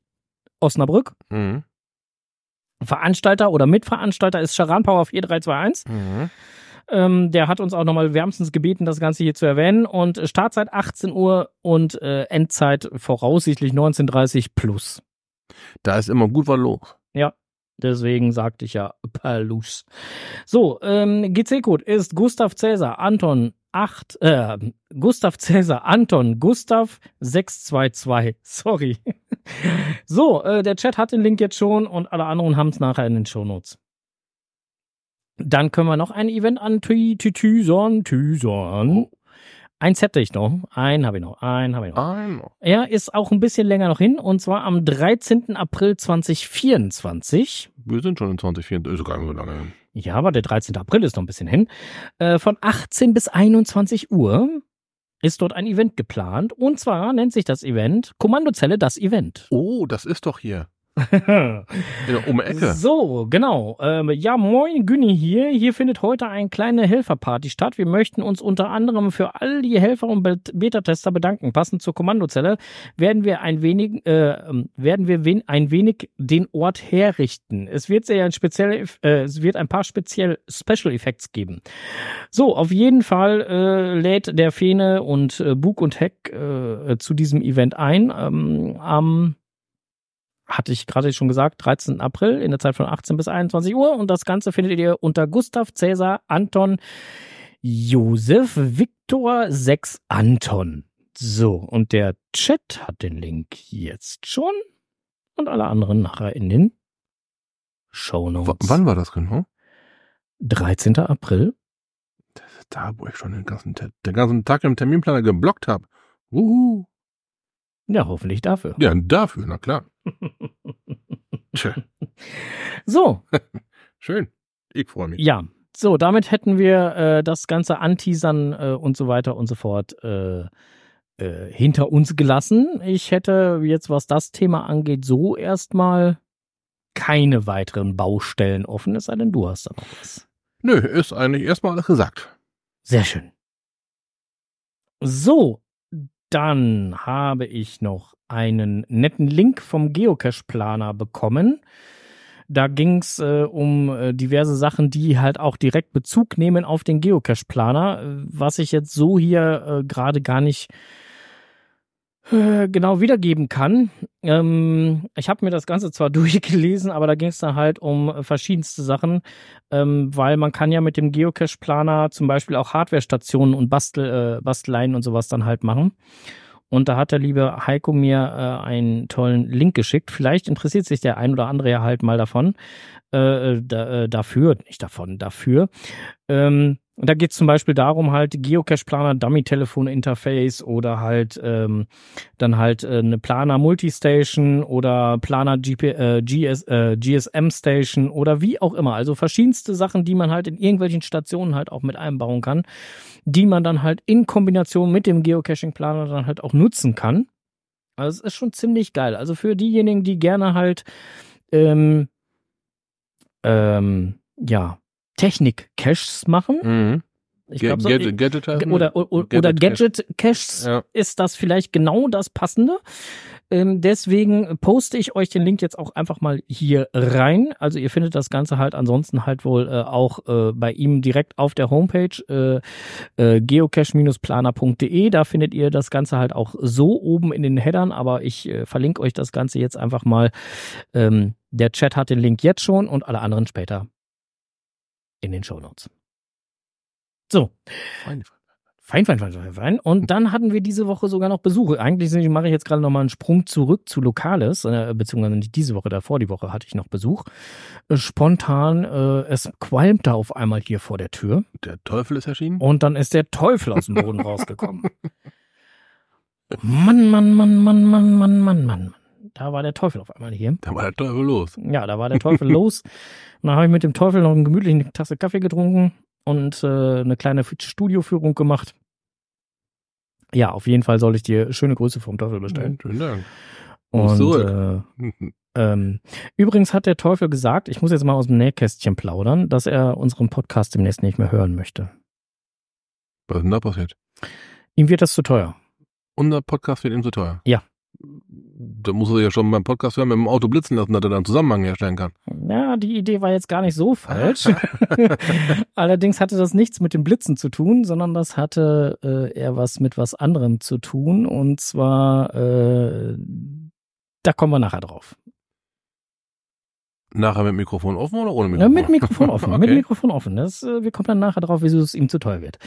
Osnabrück. Mhm. Veranstalter oder Mitveranstalter ist Charan Power 4321. Mhm. Ähm, der hat uns auch nochmal wärmstens gebeten, das Ganze hier zu erwähnen. Und Startzeit 18 Uhr und äh, Endzeit voraussichtlich 19.30 plus. Da ist immer gut was los. Deswegen sagte ich ja Palus. So, ähm, GC-Code ist Gustav Cäsar Anton 8, äh, Gustav Cäsar Anton Gustav 622. Sorry. so, äh, der Chat hat den Link jetzt schon und alle anderen haben es nachher in den Shownotes. Dann können wir noch ein Event an Tüson, Tüson. Eins hätte ich noch. Einen habe ich noch. Einen habe ich noch. Ein, Er ist auch ein bisschen länger noch hin und zwar am 13. April 2024. wir sind schon in 2024, ist gar nicht so lange hin. Ja, aber der 13. April ist noch ein bisschen hin. Äh, von 18 bis 21 Uhr ist dort ein Event geplant. Und zwar nennt sich das Event Kommandozelle das Event. Oh, das ist doch hier. Um Ecke. So, genau. Ähm, ja, moin, Günni hier. Hier findet heute eine kleine Helferparty statt. Wir möchten uns unter anderem für all die Helfer und Bet- Beta-Tester bedanken. Passend zur Kommandozelle werden wir ein wenig, äh, ähm, werden wir wen ein wenig den Ort herrichten. Es wird sehr ein spezielle, äh, es wird ein paar speziell Special Effects geben. So, auf jeden Fall äh, lädt der Fene und äh, Bug und Heck äh, zu diesem Event ein. Ähm, am hatte ich gerade schon gesagt, 13. April in der Zeit von 18 bis 21 Uhr. Und das Ganze findet ihr unter Gustav Cäsar Anton Josef Viktor 6 Anton. So, und der Chat hat den Link jetzt schon und alle anderen nachher in den W Shownotes. wann war das genau? 13. April. Da, wo ich schon den ganzen, den ganzen Tag im Terminplaner geblockt habe. Uhu. Ja, hoffentlich dafür. Ja, dafür, na klar. So, schön. Ich freue mich. Ja, so, damit hätten wir äh, das ganze Anteasern äh, und so weiter und so fort äh, äh, hinter uns gelassen. Ich hätte jetzt, was das Thema angeht, so erstmal keine weiteren Baustellen offen, es sei denn, du hast da noch was. Nö, ist eigentlich erstmal alles gesagt. Sehr schön. So, dann habe ich noch einen netten Link vom Geocache-Planer bekommen. Da ging es äh, um äh, diverse Sachen, die halt auch direkt Bezug nehmen auf den Geocache-Planer, äh, was ich jetzt so hier äh, gerade gar nicht genau wiedergeben kann. Ähm, ich habe mir das Ganze zwar durchgelesen, aber da ging es dann halt um äh, verschiedenste Sachen, ähm, weil man kann ja mit dem Geocache-Planer zum Beispiel auch Hardware-Stationen und Bastel, äh, Basteleien und sowas dann halt machen. Und da hat der liebe Heiko mir äh, einen tollen Link geschickt. Vielleicht interessiert sich der ein oder andere ja halt mal davon. Äh, da, äh, dafür, nicht davon, dafür. Ähm, und da geht es zum Beispiel darum, halt Geocache-Planer, Dummy-Telefon-Interface oder halt ähm, dann halt äh, eine Planer-Multistation oder Planer GP, äh, GS, äh, GSM-Station oder wie auch immer. Also verschiedenste Sachen, die man halt in irgendwelchen Stationen halt auch mit einbauen kann, die man dann halt in Kombination mit dem Geocaching-Planer dann halt auch nutzen kann. Also es ist schon ziemlich geil. Also für diejenigen, die gerne halt ähm, ähm, ja, Technik-Caches machen. Mhm. Ich glaube, so, Gadget, Gadget heißen oder, oder, oder Gadget-Cache. Gadget-Caches Ja. ist das vielleicht genau das Passende. Ähm, deswegen poste ich euch den Link jetzt auch einfach mal hier rein. Also ihr findet das Ganze halt ansonsten halt wohl äh, auch äh, bei ihm direkt auf der Homepage äh, äh, geocache-planer.de. Da findet ihr das Ganze halt auch so oben in den Headern, aber ich äh, verlinke euch das Ganze jetzt einfach mal. Ähm, der Chat hat den Link jetzt schon und alle anderen später in den Shownotes. So, Feine, Fein, fein, fein, fein, fein. Und dann hatten wir diese Woche sogar noch Besuche. Eigentlich mache ich jetzt gerade nochmal einen Sprung zurück zu Lokales, äh, beziehungsweise nicht diese Woche, davor die Woche hatte ich noch Besuch. Äh, spontan, äh, es qualmte auf einmal hier vor der Tür. Der Teufel ist erschienen? Und dann ist der Teufel aus dem Boden rausgekommen. Mann, Mann, Mann, Mann, Mann, Mann, Mann, Mann. Da war der Teufel auf einmal hier. Da war der Teufel los. Ja, da war der Teufel los. Und dann habe ich mit dem Teufel noch eine gemütliche Tasse Kaffee getrunken und äh, eine kleine Studioführung gemacht. Ja, auf jeden Fall soll ich dir schöne Grüße vom Teufel bestellen. Schönen Dank. Und zurück. äh, ähm, übrigens hat der Teufel gesagt, ich muss jetzt mal aus dem Nähkästchen plaudern, dass er unseren Podcast demnächst nicht mehr hören möchte. Was ist denn da passiert? Ihm wird das zu teuer. Unser Podcast wird ihm zu teuer. Ja. Da muss er ja schon beim Podcast hören, mit dem Auto blitzen lassen, dass er dann einen Zusammenhang herstellen kann. Ja, die Idee war jetzt gar nicht so falsch. Allerdings hatte das nichts mit dem Blitzen zu tun, sondern das hatte äh, eher was mit was anderem zu tun. Und zwar, äh, da kommen wir nachher drauf. Nachher mit Mikrofon offen oder ohne Ja, Mikrofon? mit Mikrofon offen. Okay. Mit Mikrofon offen. Das, äh, wir kommen dann nachher drauf, wieso es ihm zu teuer wird.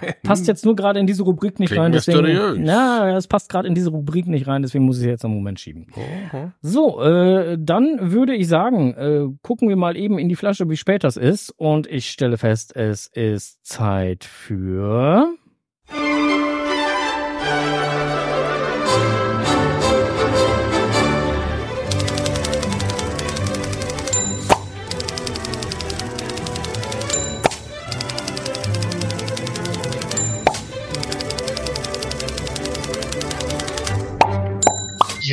Okay. Passt jetzt nur gerade in diese Rubrik nicht Klingt rein, deswegen. mysteriös. Ja, es passt gerade in diese Rubrik nicht rein, deswegen muss ich es jetzt einen Moment schieben. Oho. So, äh, dann würde ich sagen, äh, gucken wir mal eben in die Flasche, wie spät das ist. Und ich stelle fest, es ist Zeit für.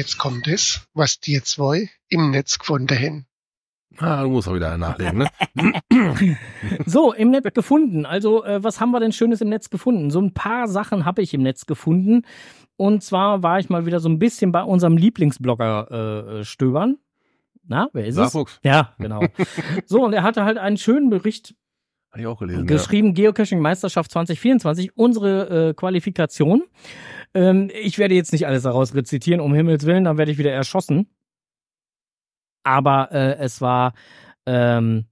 Jetzt kommt es, was die zwei im Netz gefunden haben. Ah, du musst auch wieder nachlegen, ne? So, im Netz gefunden. Also, äh, was haben wir denn Schönes im Netz gefunden? So ein paar Sachen habe ich im Netz gefunden. Und zwar war ich mal wieder so ein bisschen bei unserem Lieblingsblogger äh, stöbern. Na, wer ist es? Saarfuchs. Ja, genau. so, und er hatte halt einen schönen Bericht ich auch gelesen. geschrieben, Geocaching-Meisterschaft 2024, unsere äh, Qualifikation. Ähm, ich werde jetzt nicht alles daraus rezitieren, um Himmels Willen, dann werde ich wieder erschossen. Aber äh, es war ähm,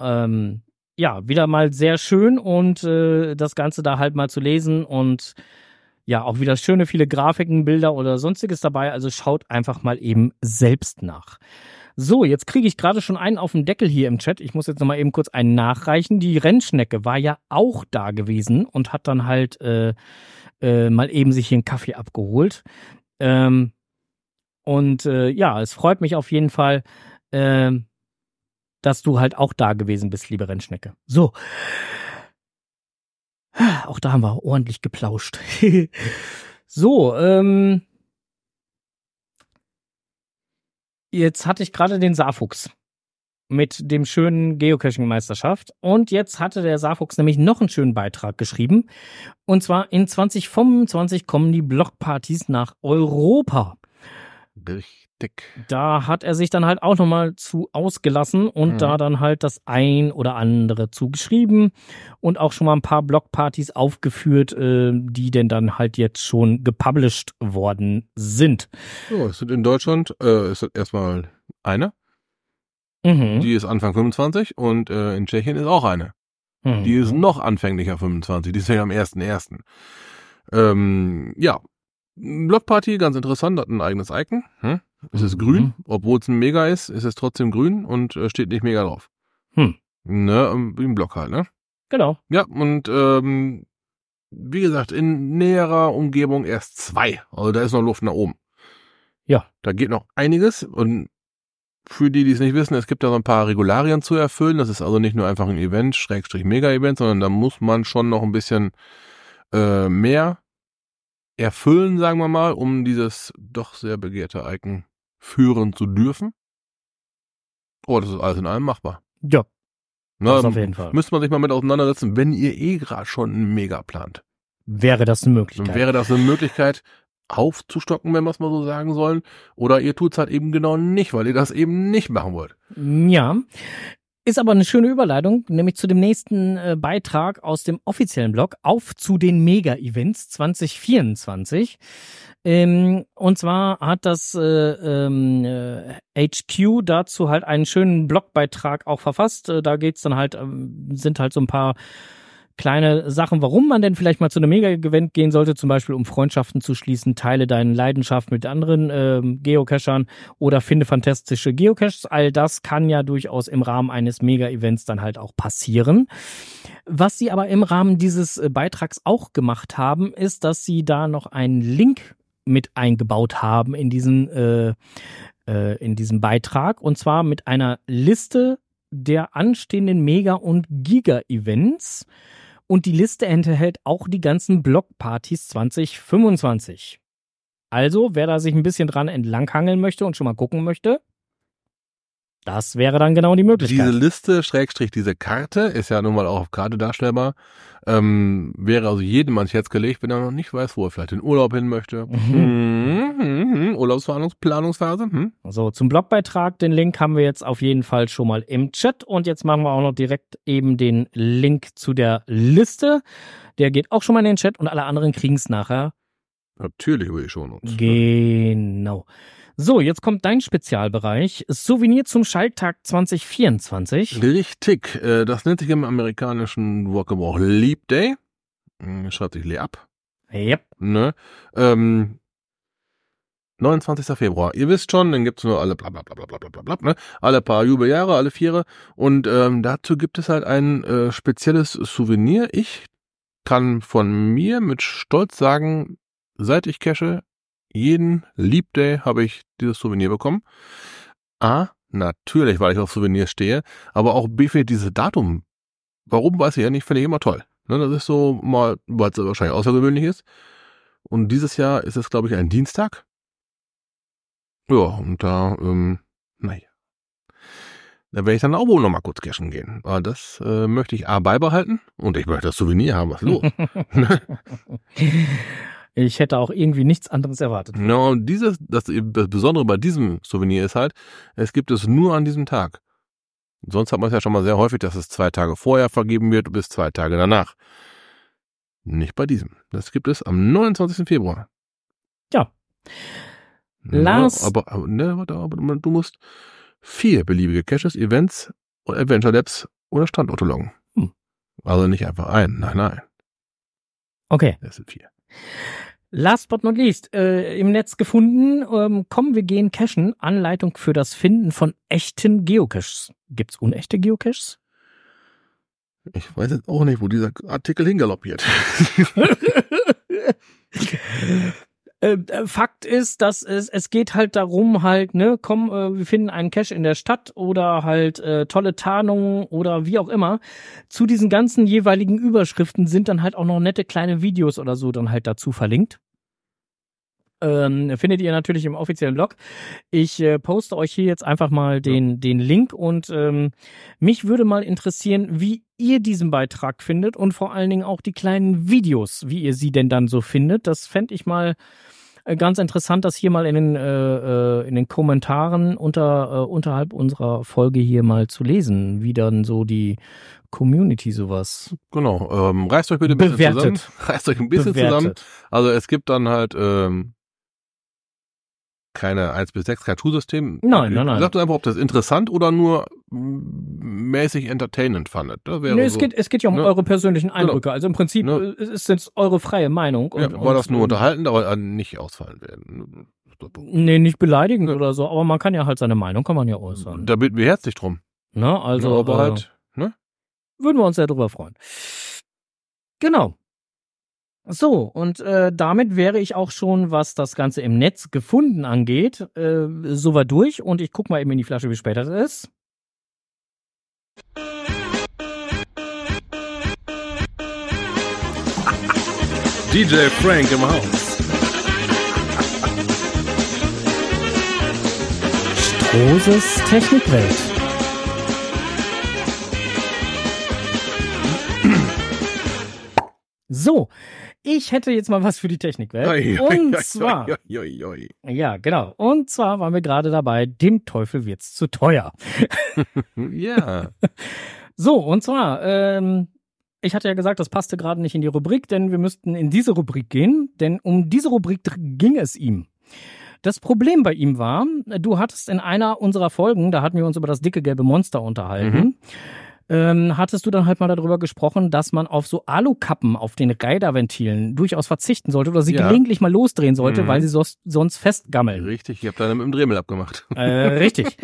ähm, ja wieder mal sehr schön und äh, das Ganze da halt mal zu lesen und ja, auch wieder schöne viele Grafiken, Bilder oder sonstiges dabei. Also schaut einfach mal eben selbst nach. So, jetzt kriege ich gerade schon einen auf den Deckel hier im Chat. Ich muss jetzt nochmal eben kurz einen nachreichen. Die Rennschnecke war ja auch da gewesen und hat dann halt äh, äh, mal eben sich hier einen Kaffee abgeholt. Ähm, und äh, ja, es freut mich auf jeden Fall, ähm, dass du halt auch da gewesen bist, liebe Rennschnecke. So. Auch da haben wir ordentlich geplauscht. so, ähm. Jetzt hatte ich gerade den Saarfuchs mit dem schönen Geocaching-Meisterschaft. Und jetzt hatte der Saarfuchs nämlich noch einen schönen Beitrag geschrieben. Und zwar in 2025 kommen die Blockpartys nach Europa. Richtig. Da hat er sich dann halt auch nochmal zu ausgelassen und Mhm. da dann halt das ein oder andere zugeschrieben und auch schon mal ein paar Blockpartys aufgeführt, äh, die denn dann halt jetzt schon gepublished worden sind. So, es sind in Deutschland, äh, ist das erstmal eine. Mhm. Die ist Anfang 25 und äh, in Tschechien ist auch eine. Mhm. Die ist noch anfänglicher 25. Die ist ja am 1.1. Ähm, ja. Blockparty, ganz interessant, hat ein eigenes Icon. Hm? Es ist Mhm. grün, obwohl es ein Mega ist, ist es trotzdem grün und äh, steht nicht Mega drauf. Hm. Ne, wie ein Block halt, ne? Genau. Ja, und ähm, wie gesagt, in näherer Umgebung erst zwei. Also da ist noch Luft nach oben. Ja. Da geht noch einiges und für die, die es nicht wissen, es gibt da so ein paar Regularien zu erfüllen. Das ist also nicht nur einfach ein Event, Schrägstrich Mega-Event, sondern da muss man schon noch ein bisschen äh, mehr erfüllen, sagen wir mal, um dieses doch sehr begehrte Icon führen zu dürfen. Oh, das ist alles in allem machbar. Ja, Ne, das auf jeden Fall. Müsste man sich mal mit auseinandersetzen, wenn ihr eh gerade schon einen Mega plant. Wäre das eine Möglichkeit. wäre das eine Möglichkeit, aufzustocken, wenn wir es mal so sagen sollen. Oder ihr tut's halt eben genau nicht, weil ihr das eben nicht machen wollt. Ja. Ist aber eine schöne Überleitung, nämlich zu dem nächsten äh, Beitrag aus dem offiziellen Blog auf zu den Mega-Events 2024. Ähm, und zwar hat das äh, ähm, äh, HQ dazu halt einen schönen Blogbeitrag auch verfasst. Äh, da geht's dann halt, ähm, sind halt so ein paar kleine Sachen, warum man denn vielleicht mal zu einem Mega-Event gehen sollte, zum Beispiel um Freundschaften zu schließen, teile deine Leidenschaft mit anderen ähm, Geocachern oder finde fantastische Geocaches. All das kann ja durchaus im Rahmen eines Mega-Events dann halt auch passieren. Was sie aber im Rahmen dieses äh, Beitrags auch gemacht haben, ist, dass sie da noch einen Link mit eingebaut haben in diesen äh, äh, in diesem Beitrag und zwar mit einer Liste der anstehenden Mega- und Giga-Events. Und die Liste enthält auch die ganzen Blockpartys 2025. Also, wer da sich ein bisschen dran entlanghangeln möchte und schon mal gucken möchte, das wäre dann genau die Möglichkeit. Diese Liste, Schrägstrich, diese Karte, ist ja nun mal auch auf Karte darstellbar, ähm, wäre also jedem ans Herz gelegt, wenn er noch nicht weiß, wo er vielleicht in Urlaub hin möchte. Mhm. Mhm. Urlaubsplanungsphase. Mhm. So, zum Blogbeitrag, den Link haben wir jetzt auf jeden Fall schon mal im Chat und jetzt machen wir auch noch direkt eben den Link zu der Liste. Der geht auch schon mal in den Chat und alle anderen kriegen es nachher. Natürlich über die Shownotes. Genau. So, jetzt kommt dein Spezialbereich. Souvenir zum Schalttag 2024. Richtig. Äh, Das nennt sich im amerikanischen Wortgebrauch Leap Day. Hm, Schreibt sich Leap. Yep. Ne? Ähm, 29. Februar. Ihr wisst schon, dann gibt's nur alle bla bla bla bla bla bla bla, ne? Alle paar Jubeljahre, alle Viere. Und ähm, dazu gibt es halt ein äh, spezielles Souvenir. Ich kann von mir mit Stolz sagen, seit ich cache, jeden Leap Day habe ich dieses Souvenir bekommen. A, natürlich, weil ich auf Souvenirs stehe, aber auch B, für dieses Datum. Warum, weiß ich ja nicht, finde ich immer toll. Ne, das ist so mal, weil es wahrscheinlich außergewöhnlich ist. Und dieses Jahr ist es, glaube ich, ein Dienstag. Ja, und da, ähm, naja. Da werde ich dann auch wohl noch mal kurz cashen gehen. Aber das äh, möchte ich A beibehalten und ich möchte das Souvenir haben, was ist los? ich hätte auch irgendwie nichts anderes erwartet. Ja, und dieses, das, das Besondere bei diesem Souvenir ist halt, es gibt es nur an diesem Tag. Sonst hat man es ja schon mal sehr häufig, dass es zwei Tage vorher vergeben wird bis zwei Tage danach. Nicht bei diesem. Das gibt es am 29. Februar. Ja. Lars. Ja, aber, aber, ne, warte, aber du musst vier beliebige Caches, Events, Adventure Labs oder Standorte loggen. Hm. Also nicht einfach ein. Nein, nein. Okay. Das sind vier. Last but not least, äh, im Netz gefunden, ähm, kommen wir gehen cachen, Anleitung für das Finden von echten Geocaches. Gibt's unechte Geocaches? Ich weiß jetzt auch nicht, wo dieser Artikel hingaloppiert. Äh, äh, Fakt ist, dass es, es geht halt darum, halt, ne, komm, äh, wir finden einen Cache in der Stadt oder halt äh, tolle Tarnungen oder wie auch immer. Zu diesen ganzen jeweiligen Überschriften sind dann halt auch noch nette kleine Videos oder so dann halt dazu verlinkt. Ähm, findet ihr natürlich im offiziellen Blog. Ich äh, poste euch hier jetzt einfach mal den, den Link und ähm, mich würde mal interessieren, wie ihr diesen Beitrag findet und vor allen Dingen auch die kleinen Videos, wie ihr sie denn dann so findet. Das fände ich mal äh, ganz interessant, das hier mal in den, äh, äh, in den Kommentaren unter, äh, unterhalb unserer Folge hier mal zu lesen, wie dann so die Community sowas Genau. Ähm, reißt euch bitte ein bisschen Bewertet. zusammen. Reißt euch ein bisschen bewertet. zusammen. Also es gibt dann halt ähm, keine 1 bis 6, kein Schulsystem. Nein, nein, nein. Sagt uns einfach, ob das interessant oder nur mäßig entertainend fandet. Das wäre Nee, es, so. geht, es geht ja um Ne? eure persönlichen Eindrücke. Also im Prinzip Ne? äh, ist es eure freie Meinung. ja, Und, war das nur ähm, unterhaltend, aber äh, nicht ausfallen werden. Nee, nicht beleidigend Ne. oder so, aber man kann ja halt seine Meinung, kann man ja äußern. Da bitten wir herzlich drum. Ne? Also ja, aber äh, halt, ne? würden wir uns sehr drüber freuen. Genau. So, und äh, damit wäre ich auch schon, was das Ganze im Netz gefunden angeht, äh, soweit durch. Und ich guck mal eben in die Flasche, wie spät das ist. DJ Frank im Haus. Großes Technikwelt. So, ich hätte jetzt mal was für die Technikwelt. Und zwar, ja, genau. Und zwar waren wir gerade dabei, dem Teufel wird's zu teuer. Ja. So, und zwar, ähm, ich hatte ja gesagt, das passte gerade nicht in die Rubrik, denn wir müssten in diese Rubrik gehen, denn um diese Rubrik ging es ihm. Das Problem bei ihm war, du hattest in einer unserer Folgen, da hatten wir uns über das dicke gelbe Monster unterhalten, ähm, hattest du dann halt mal darüber gesprochen, dass man auf so Alukappen auf den Räderventilen durchaus verzichten sollte oder sie Ja. gelegentlich mal losdrehen sollte, Mhm. weil sie sonst, sonst festgammeln. Richtig, ich habe da mit dem Dremel abgemacht. Äh, richtig.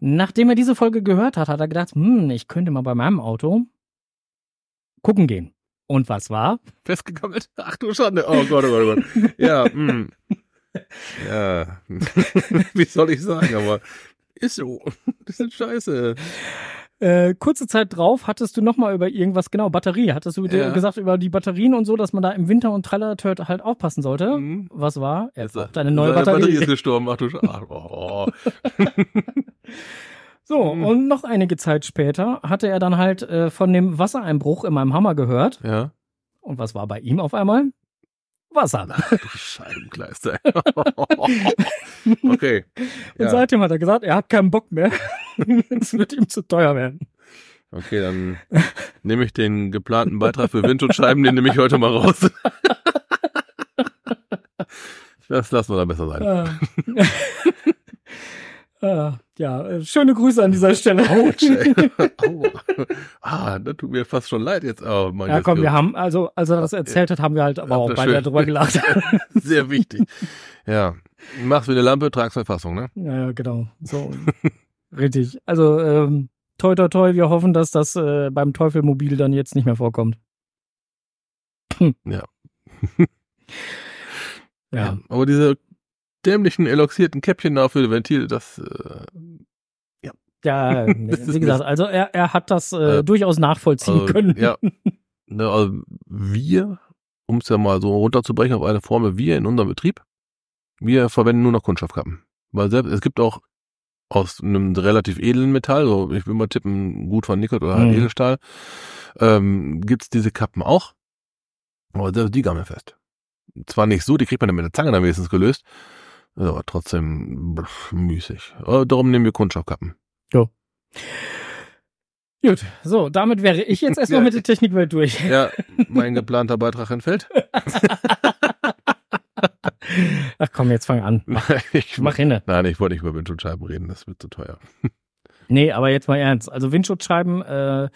Nachdem er diese Folge gehört hat, hat er gedacht, hm, ich könnte mal bei meinem Auto gucken gehen. Und was war? Festgegammelt? Ach du Schande. Oh Gott, oh Gott, oh Gott. Ja, mm. Ja. Wie soll ich sagen, aber ist so. Das ist scheiße. Äh, kurze Zeit drauf hattest du noch mal über irgendwas, genau, Batterie. Hattest du Ja. gesagt über die Batterien und so, dass man da im Winter und Trallertört halt aufpassen sollte? Mhm. Was war? Er braucht eine neue seine Batterie. ist gestorben. Ach du Schande. Ach, oh. So, Mhm. und noch einige Zeit später hatte er dann halt äh, von dem Wassereinbruch in meinem Hammer gehört. Ja. Und was war bei ihm auf einmal? Wasser. Ach du Scheibenkleister. okay. Und Ja. seitdem hat er gesagt, er hat keinen Bock mehr. Es wird ihm zu teuer werden. Okay, dann nehme ich den geplanten Beitrag für Windschutzscheiben, den nehme ich heute mal raus. Das lassen wir da besser sein. Ah. Ah, ja, äh, schöne Grüße an dieser Stelle. Autsch. Aua. Ah, das tut mir fast schon leid jetzt. Oh, mein Ja, komm, Gott. wir haben, also, als er das erzählt hat, haben wir halt aber Habt auch beide schön. darüber gelacht. Sehr wichtig. Ja. Mach's wie eine Lampe, trag's Verfassung, ne? ja, ja, genau. So. Richtig. Also, ähm, toi, toi, toi, wir hoffen, dass das äh, beim Teufelmobil dann jetzt nicht mehr vorkommt. Hm. Ja. Ja. Aber diese dämlichen eloxierten Käppchen da für die Ventile, das, äh, Ja, ist wie gesagt, also er, er hat das äh, Äh, durchaus nachvollziehen also, können. ja. Ne, also wir, um es ja mal so runterzubrechen auf eine Formel, wir in unserem Betrieb, wir verwenden nur noch Kunststoffkappen. Weil selbst, es gibt auch aus einem relativ edlen Metall, so ich will mal tippen, gut vernickelt oder halt Mhm. Edelstahl, ähm, gibt's diese Kappen auch. Aber selbst die gammeln fest. Zwar nicht so, die kriegt man dann mit der Zange dann wenigstens gelöst, ist aber trotzdem müßig. Aber darum nehmen wir Kunststoffkappen. Gut, so, damit wäre ich jetzt erstmal Ja. mit der Technikwelt durch. Ja, mein geplanter Beitrag entfällt. Ach komm, jetzt fang an. Mach, ich mach hinne. Nein, ich wollte nicht über Windschutzscheiben reden, das wird zu teuer. Nee, aber jetzt mal ernst. Also Windschutzscheiben, äh,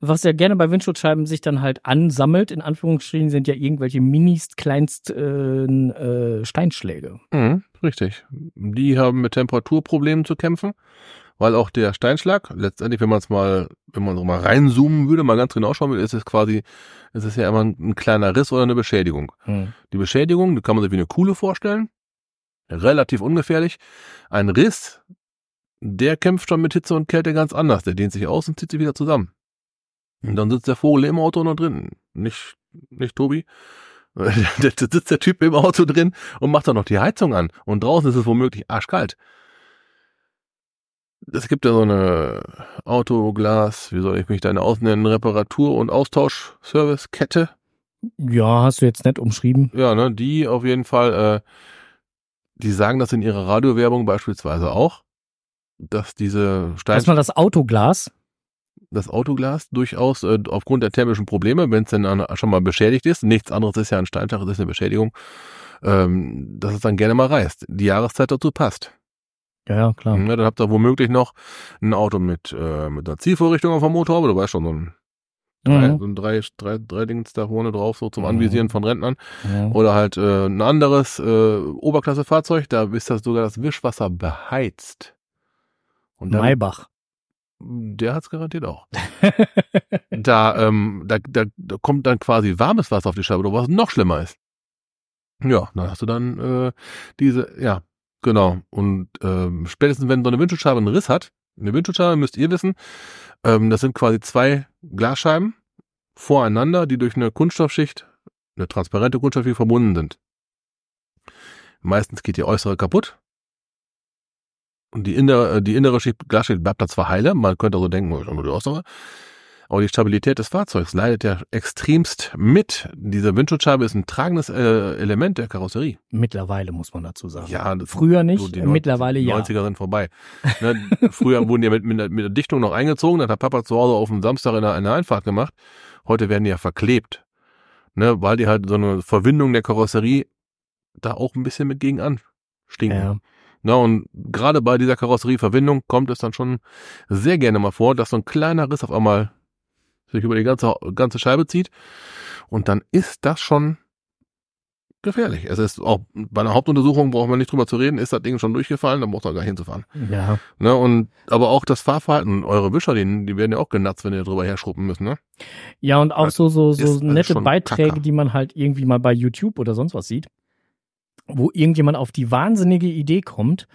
was ja gerne bei Windschutzscheiben sich dann halt ansammelt, in Anführungsstrichen, sind ja irgendwelche minist kleinst äh, äh, Steinschläge. Mhm, richtig. Die haben mit Temperaturproblemen zu kämpfen, weil auch der Steinschlag, letztendlich, wenn man es mal, wenn man so mal reinzoomen würde, mal ganz genau schauen will, ist es quasi, ist es ja immer ein, ein kleiner Riss oder eine Beschädigung. Hm. Die Beschädigung, die kann man sich wie eine Kuhle vorstellen. Relativ ungefährlich. Ein Riss, der kämpft schon mit Hitze und Kälte ganz anders. Der dehnt sich aus und zieht sich wieder zusammen. Und dann sitzt der Vogel im Auto noch drin. Nicht, nicht Tobi. Da sitzt der Typ im Auto drin und macht dann noch die Heizung an. Und draußen ist es womöglich arschkalt. Es gibt ja so eine Autoglas, wie soll ich mich da ausnennen, Reparatur- und Austauschservice-Kette. Ja, hast du jetzt nett umschrieben. Ja, ne, die auf jeden Fall, äh, die sagen das in ihrer Radiowerbung beispielsweise auch, dass diese Stein, Erstmal das Autoglas. Das Autoglas durchaus äh, aufgrund der thermischen Probleme, wenn es denn dann schon mal beschädigt ist, nichts anderes ist ja ein Steinschlag, das ist eine Beschädigung, ähm, dass es dann gerne mal reißt. Die Jahreszeit dazu passt. Ja, ja, klar. Ja, dann habt ihr womöglich noch ein Auto mit, äh, mit einer Zielvorrichtung auf dem Motor, aber du weißt schon, so ein, drei, Mhm. so ein drei, drei, drei Dings da vorne drauf, so zum Mhm. Anvisieren von Rentnern. Ja. Oder halt äh, ein anderes äh, Oberklassefahrzeug, da ist das sogar das Wischwasser beheizt. Und dann, Maybach. Der hat's garantiert auch. da, ähm, da, da, da kommt dann quasi warmes Wasser auf die Scheibe, was noch schlimmer ist. Ja, dann hast du dann äh, diese, ja, genau. Und ähm, spätestens wenn so eine Windschutzscheibe einen Riss hat, eine Windschutzscheibe müsst ihr wissen, ähm, das sind quasi zwei Glasscheiben voreinander, die durch eine Kunststoffschicht, eine transparente Kunststoffschicht verbunden sind. Meistens geht die äußere kaputt. Und die innere, die innere Schicht, Glasschicht bleibt da zwar heile, man könnte also denken, oh, die äußere, aber die Stabilität des Fahrzeugs leidet ja extremst mit. Diese Windschutzscheibe ist ein tragendes äh, Element der Karosserie. Mittlerweile muss man dazu sagen. Ja, Früher so nicht, äh, mittlerweile die ja. 90er sind vorbei. Ne, früher wurden die mit, mit, der, mit der Dichtung noch eingezogen, das hat Papa zu Hause auf dem Samstag in einer Einfahrt gemacht. Heute werden die ja verklebt. Ne, weil die halt so eine Verwindung der Karosserie da auch ein bisschen mit gegen anstinken. Ja. Na, und gerade bei dieser Karosserieverwindung kommt es dann schon sehr gerne mal vor, dass so ein kleiner Riss auf einmal sich über die ganze, ganze Scheibe zieht. Und dann ist das schon gefährlich. Es ist auch bei einer Hauptuntersuchung braucht man nicht drüber zu reden, ist das Ding schon durchgefallen, dann braucht man gar nicht hinzufahren. Ja. Ne, und aber auch das Fahrverhalten, eure Wischer, die, die werden ja auch genatzt, wenn ihr drüber herschruppen müssen, ne? Ja, und auch Das so, so, so alles nette Beiträge, Kacke. die man halt irgendwie mal bei YouTube oder sonst was sieht, wo irgendjemand auf die wahnsinnige Idee kommt,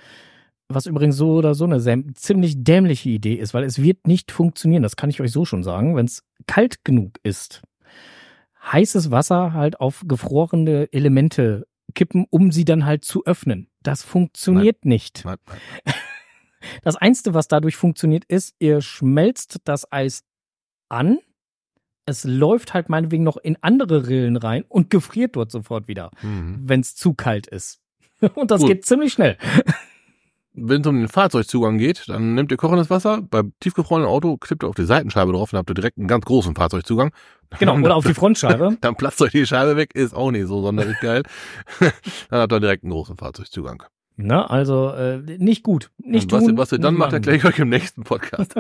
was übrigens so oder so eine ziemlich dämliche Idee ist, weil es wird nicht funktionieren, das kann ich euch so schon sagen, wenn es kalt genug ist. Heißes Wasser halt auf gefrorene Elemente kippen, um sie dann halt zu öffnen. Das funktioniert nicht. Nein, nein. Das Einzige, was dadurch funktioniert, ist, ihr schmelzt das Eis an, es läuft halt meinetwegen noch in andere Rillen rein und gefriert dort sofort wieder, Mhm. wenn es zu kalt ist. Und das Gut. geht ziemlich schnell. Wenn es um den Fahrzeugzugang geht, dann nehmt ihr kochendes Wasser. Beim tiefgefrorenen Auto klippt ihr auf die Seitenscheibe drauf und habt ihr direkt einen ganz großen Fahrzeugzugang. Genau, oder auf die Frontscheibe. Dann platzt euch die Scheibe weg, ist auch nicht so sonderlich geil. dann habt ihr direkt einen großen Fahrzeugzugang. Ne, also äh, nicht gut. Nicht und was, tun, ihr, was ihr dann macht, erkläre ich euch im nächsten Podcast.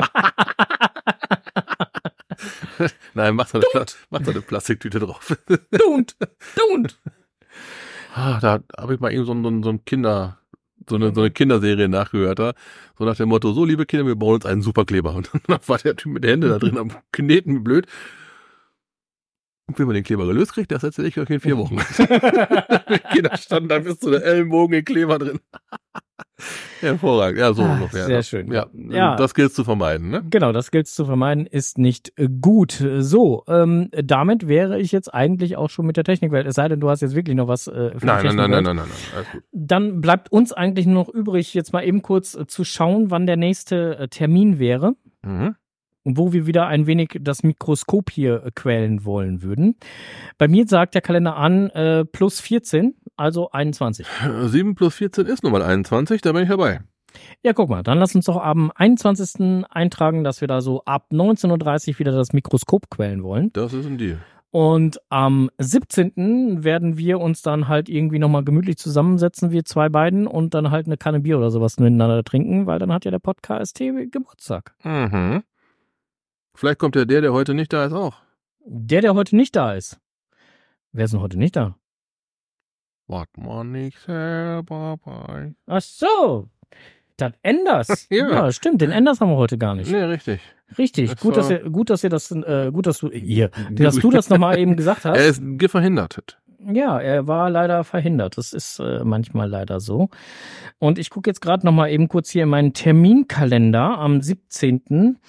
Nein, macht so eine, eine Plastiktüte drauf. Don't, don't. Ah, da habe ich mal eben so, ein- so ein Kinder, so eine, so eine Kinderserie nachgehört, da. so nach dem Motto, so liebe Kinder, wir bauen uns einen Superkleber. Und dann war der Typ mit den Händen da drin am Kneten, wie blöd. Und wenn man den Kleber gelöst kriegt, das erzähle ich euch in vier Wochen. die Kinder standen da bis zu der Ellenbogen in Kleber drin. Hervorragend, ja, so Ah, ungefähr. sehr ne? schön. Ja, Ja. das gilt zu vermeiden, ne? Genau, das gilt zu vermeiden, ist nicht äh, gut. So, ähm, damit wäre ich jetzt eigentlich auch schon mit der Technikwelt. Es sei denn, du hast jetzt wirklich noch was äh, für die Nein, nein, nein, Technikwelt. nein, nein, nein, nein, alles gut. Dann bleibt uns eigentlich nur noch übrig, jetzt mal eben kurz äh, zu schauen, wann der nächste äh, Termin wäre. Mhm. Und wo wir wieder ein wenig das Mikroskop hier äh, quälen wollen würden. Bei mir sagt der Kalender an äh, plus 14, also 21. 7 plus 14 ist nun mal 21, da bin ich dabei. Ja, guck mal, dann lass uns doch am 21. eintragen, dass wir da so ab 19.30 Uhr wieder das Mikroskop quälen wollen. Das ist ein Deal. Und am 17. werden wir uns dann halt irgendwie nochmal gemütlich zusammensetzen, wir zwei beiden, und dann halt eine Kanne Bier oder sowas miteinander trinken, weil dann hat ja der Podcast Geburtstag. Mhm. Vielleicht kommt ja der, der heute nicht da ist, auch. Der, der heute nicht da ist. Wer ist denn heute nicht da? Was man nicht selber bei. Ach so. Das Enders. Ja. ja. stimmt. Den Enders haben wir heute gar nicht. Nee, richtig. Richtig. Das Gut, dass ihr, gut, dass ihr das, äh, gut, dass du, ihr, dass du das nochmal eben gesagt Er hast. ist geverhindert. Ja, er war leider verhindert. Das ist äh, manchmal leider so. Und ich gucke jetzt gerade nochmal eben kurz hier in meinen Terminkalender am 17.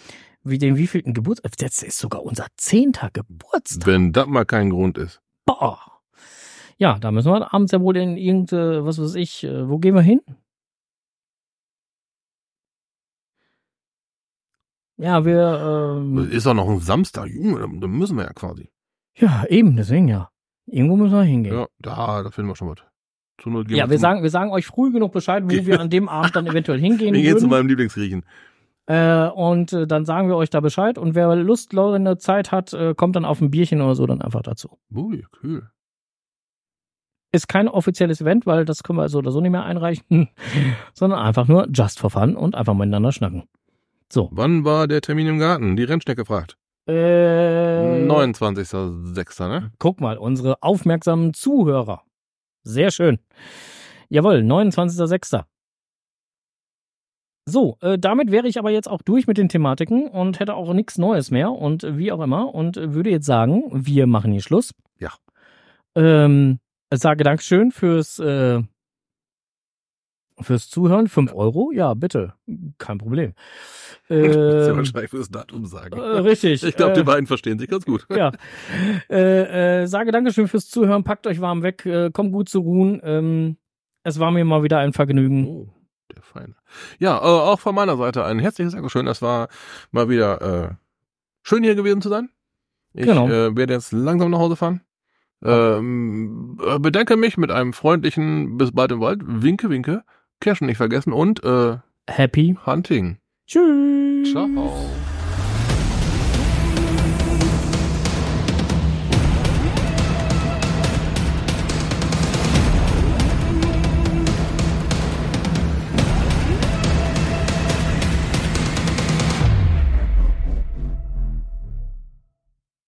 Wie den wievielten Geburtstag? Das ist sogar unser zehnter Geburtstag. Wenn das mal kein Grund ist. Boah. Ja, da müssen wir abends ja wohl in irgendeine, was weiß ich, äh, wo gehen wir hin? Ja, wir, ähm, Ist auch noch ein Samstag, Junge, da müssen wir ja quasi. ja, eben, deswegen ja. Irgendwo müssen wir hingehen. Ja, da, da finden wir schon was. Zur Not gehen Ja, wir zum- sagen, wir sagen euch früh genug Bescheid, wo wir an dem Abend dann eventuell hingehen wir gehen zu meinem Lieblingsgriechen. Äh, und äh, dann sagen wir euch da Bescheid. Und wer Lust, Leute, Zeit hat, äh, kommt dann auf ein Bierchen oder so dann einfach dazu. Ui, cool. Ist kein offizielles Event, weil das können wir so oder so nicht mehr einreichen, sondern einfach nur just for fun und einfach miteinander schnacken. So. Wann war der Termin im Garten? Die Rennstrecke fragt. Äh, 29.06., ne? Guck mal, unsere aufmerksamen Zuhörer. Sehr schön. Jawohl, 29.06. So, äh, damit wäre ich aber jetzt auch durch mit den Thematiken und hätte auch nichts Neues mehr und äh, wie auch immer und äh, würde jetzt sagen, wir machen hier Schluss. Ja. Ähm, sage Dankeschön fürs, äh, fürs Zuhören. Fünf Euro? Ja, bitte. Kein Problem. Ist ja Ähm, wahrscheinlich fürs Datum sagen. äh, richtig. Ich glaube, äh, die beiden verstehen sich ganz gut. ja. Äh, äh, sage Dankeschön fürs Zuhören. Packt euch warm weg. Äh, kommt gut zu ruhen. Ähm, es war mir mal wieder ein Vergnügen. Oh, Feine. Ja, äh, auch von meiner Seite ein herzliches Dankeschön. Das war mal wieder äh, schön hier gewesen zu sein. Ich Genau. äh, werde jetzt langsam nach Hause fahren. Ähm, äh, bedanke mich mit einem freundlichen bis bald im Wald. Winke, winke. Cashen nicht vergessen und äh, Happy. Hunting. Tschüss. Ciao.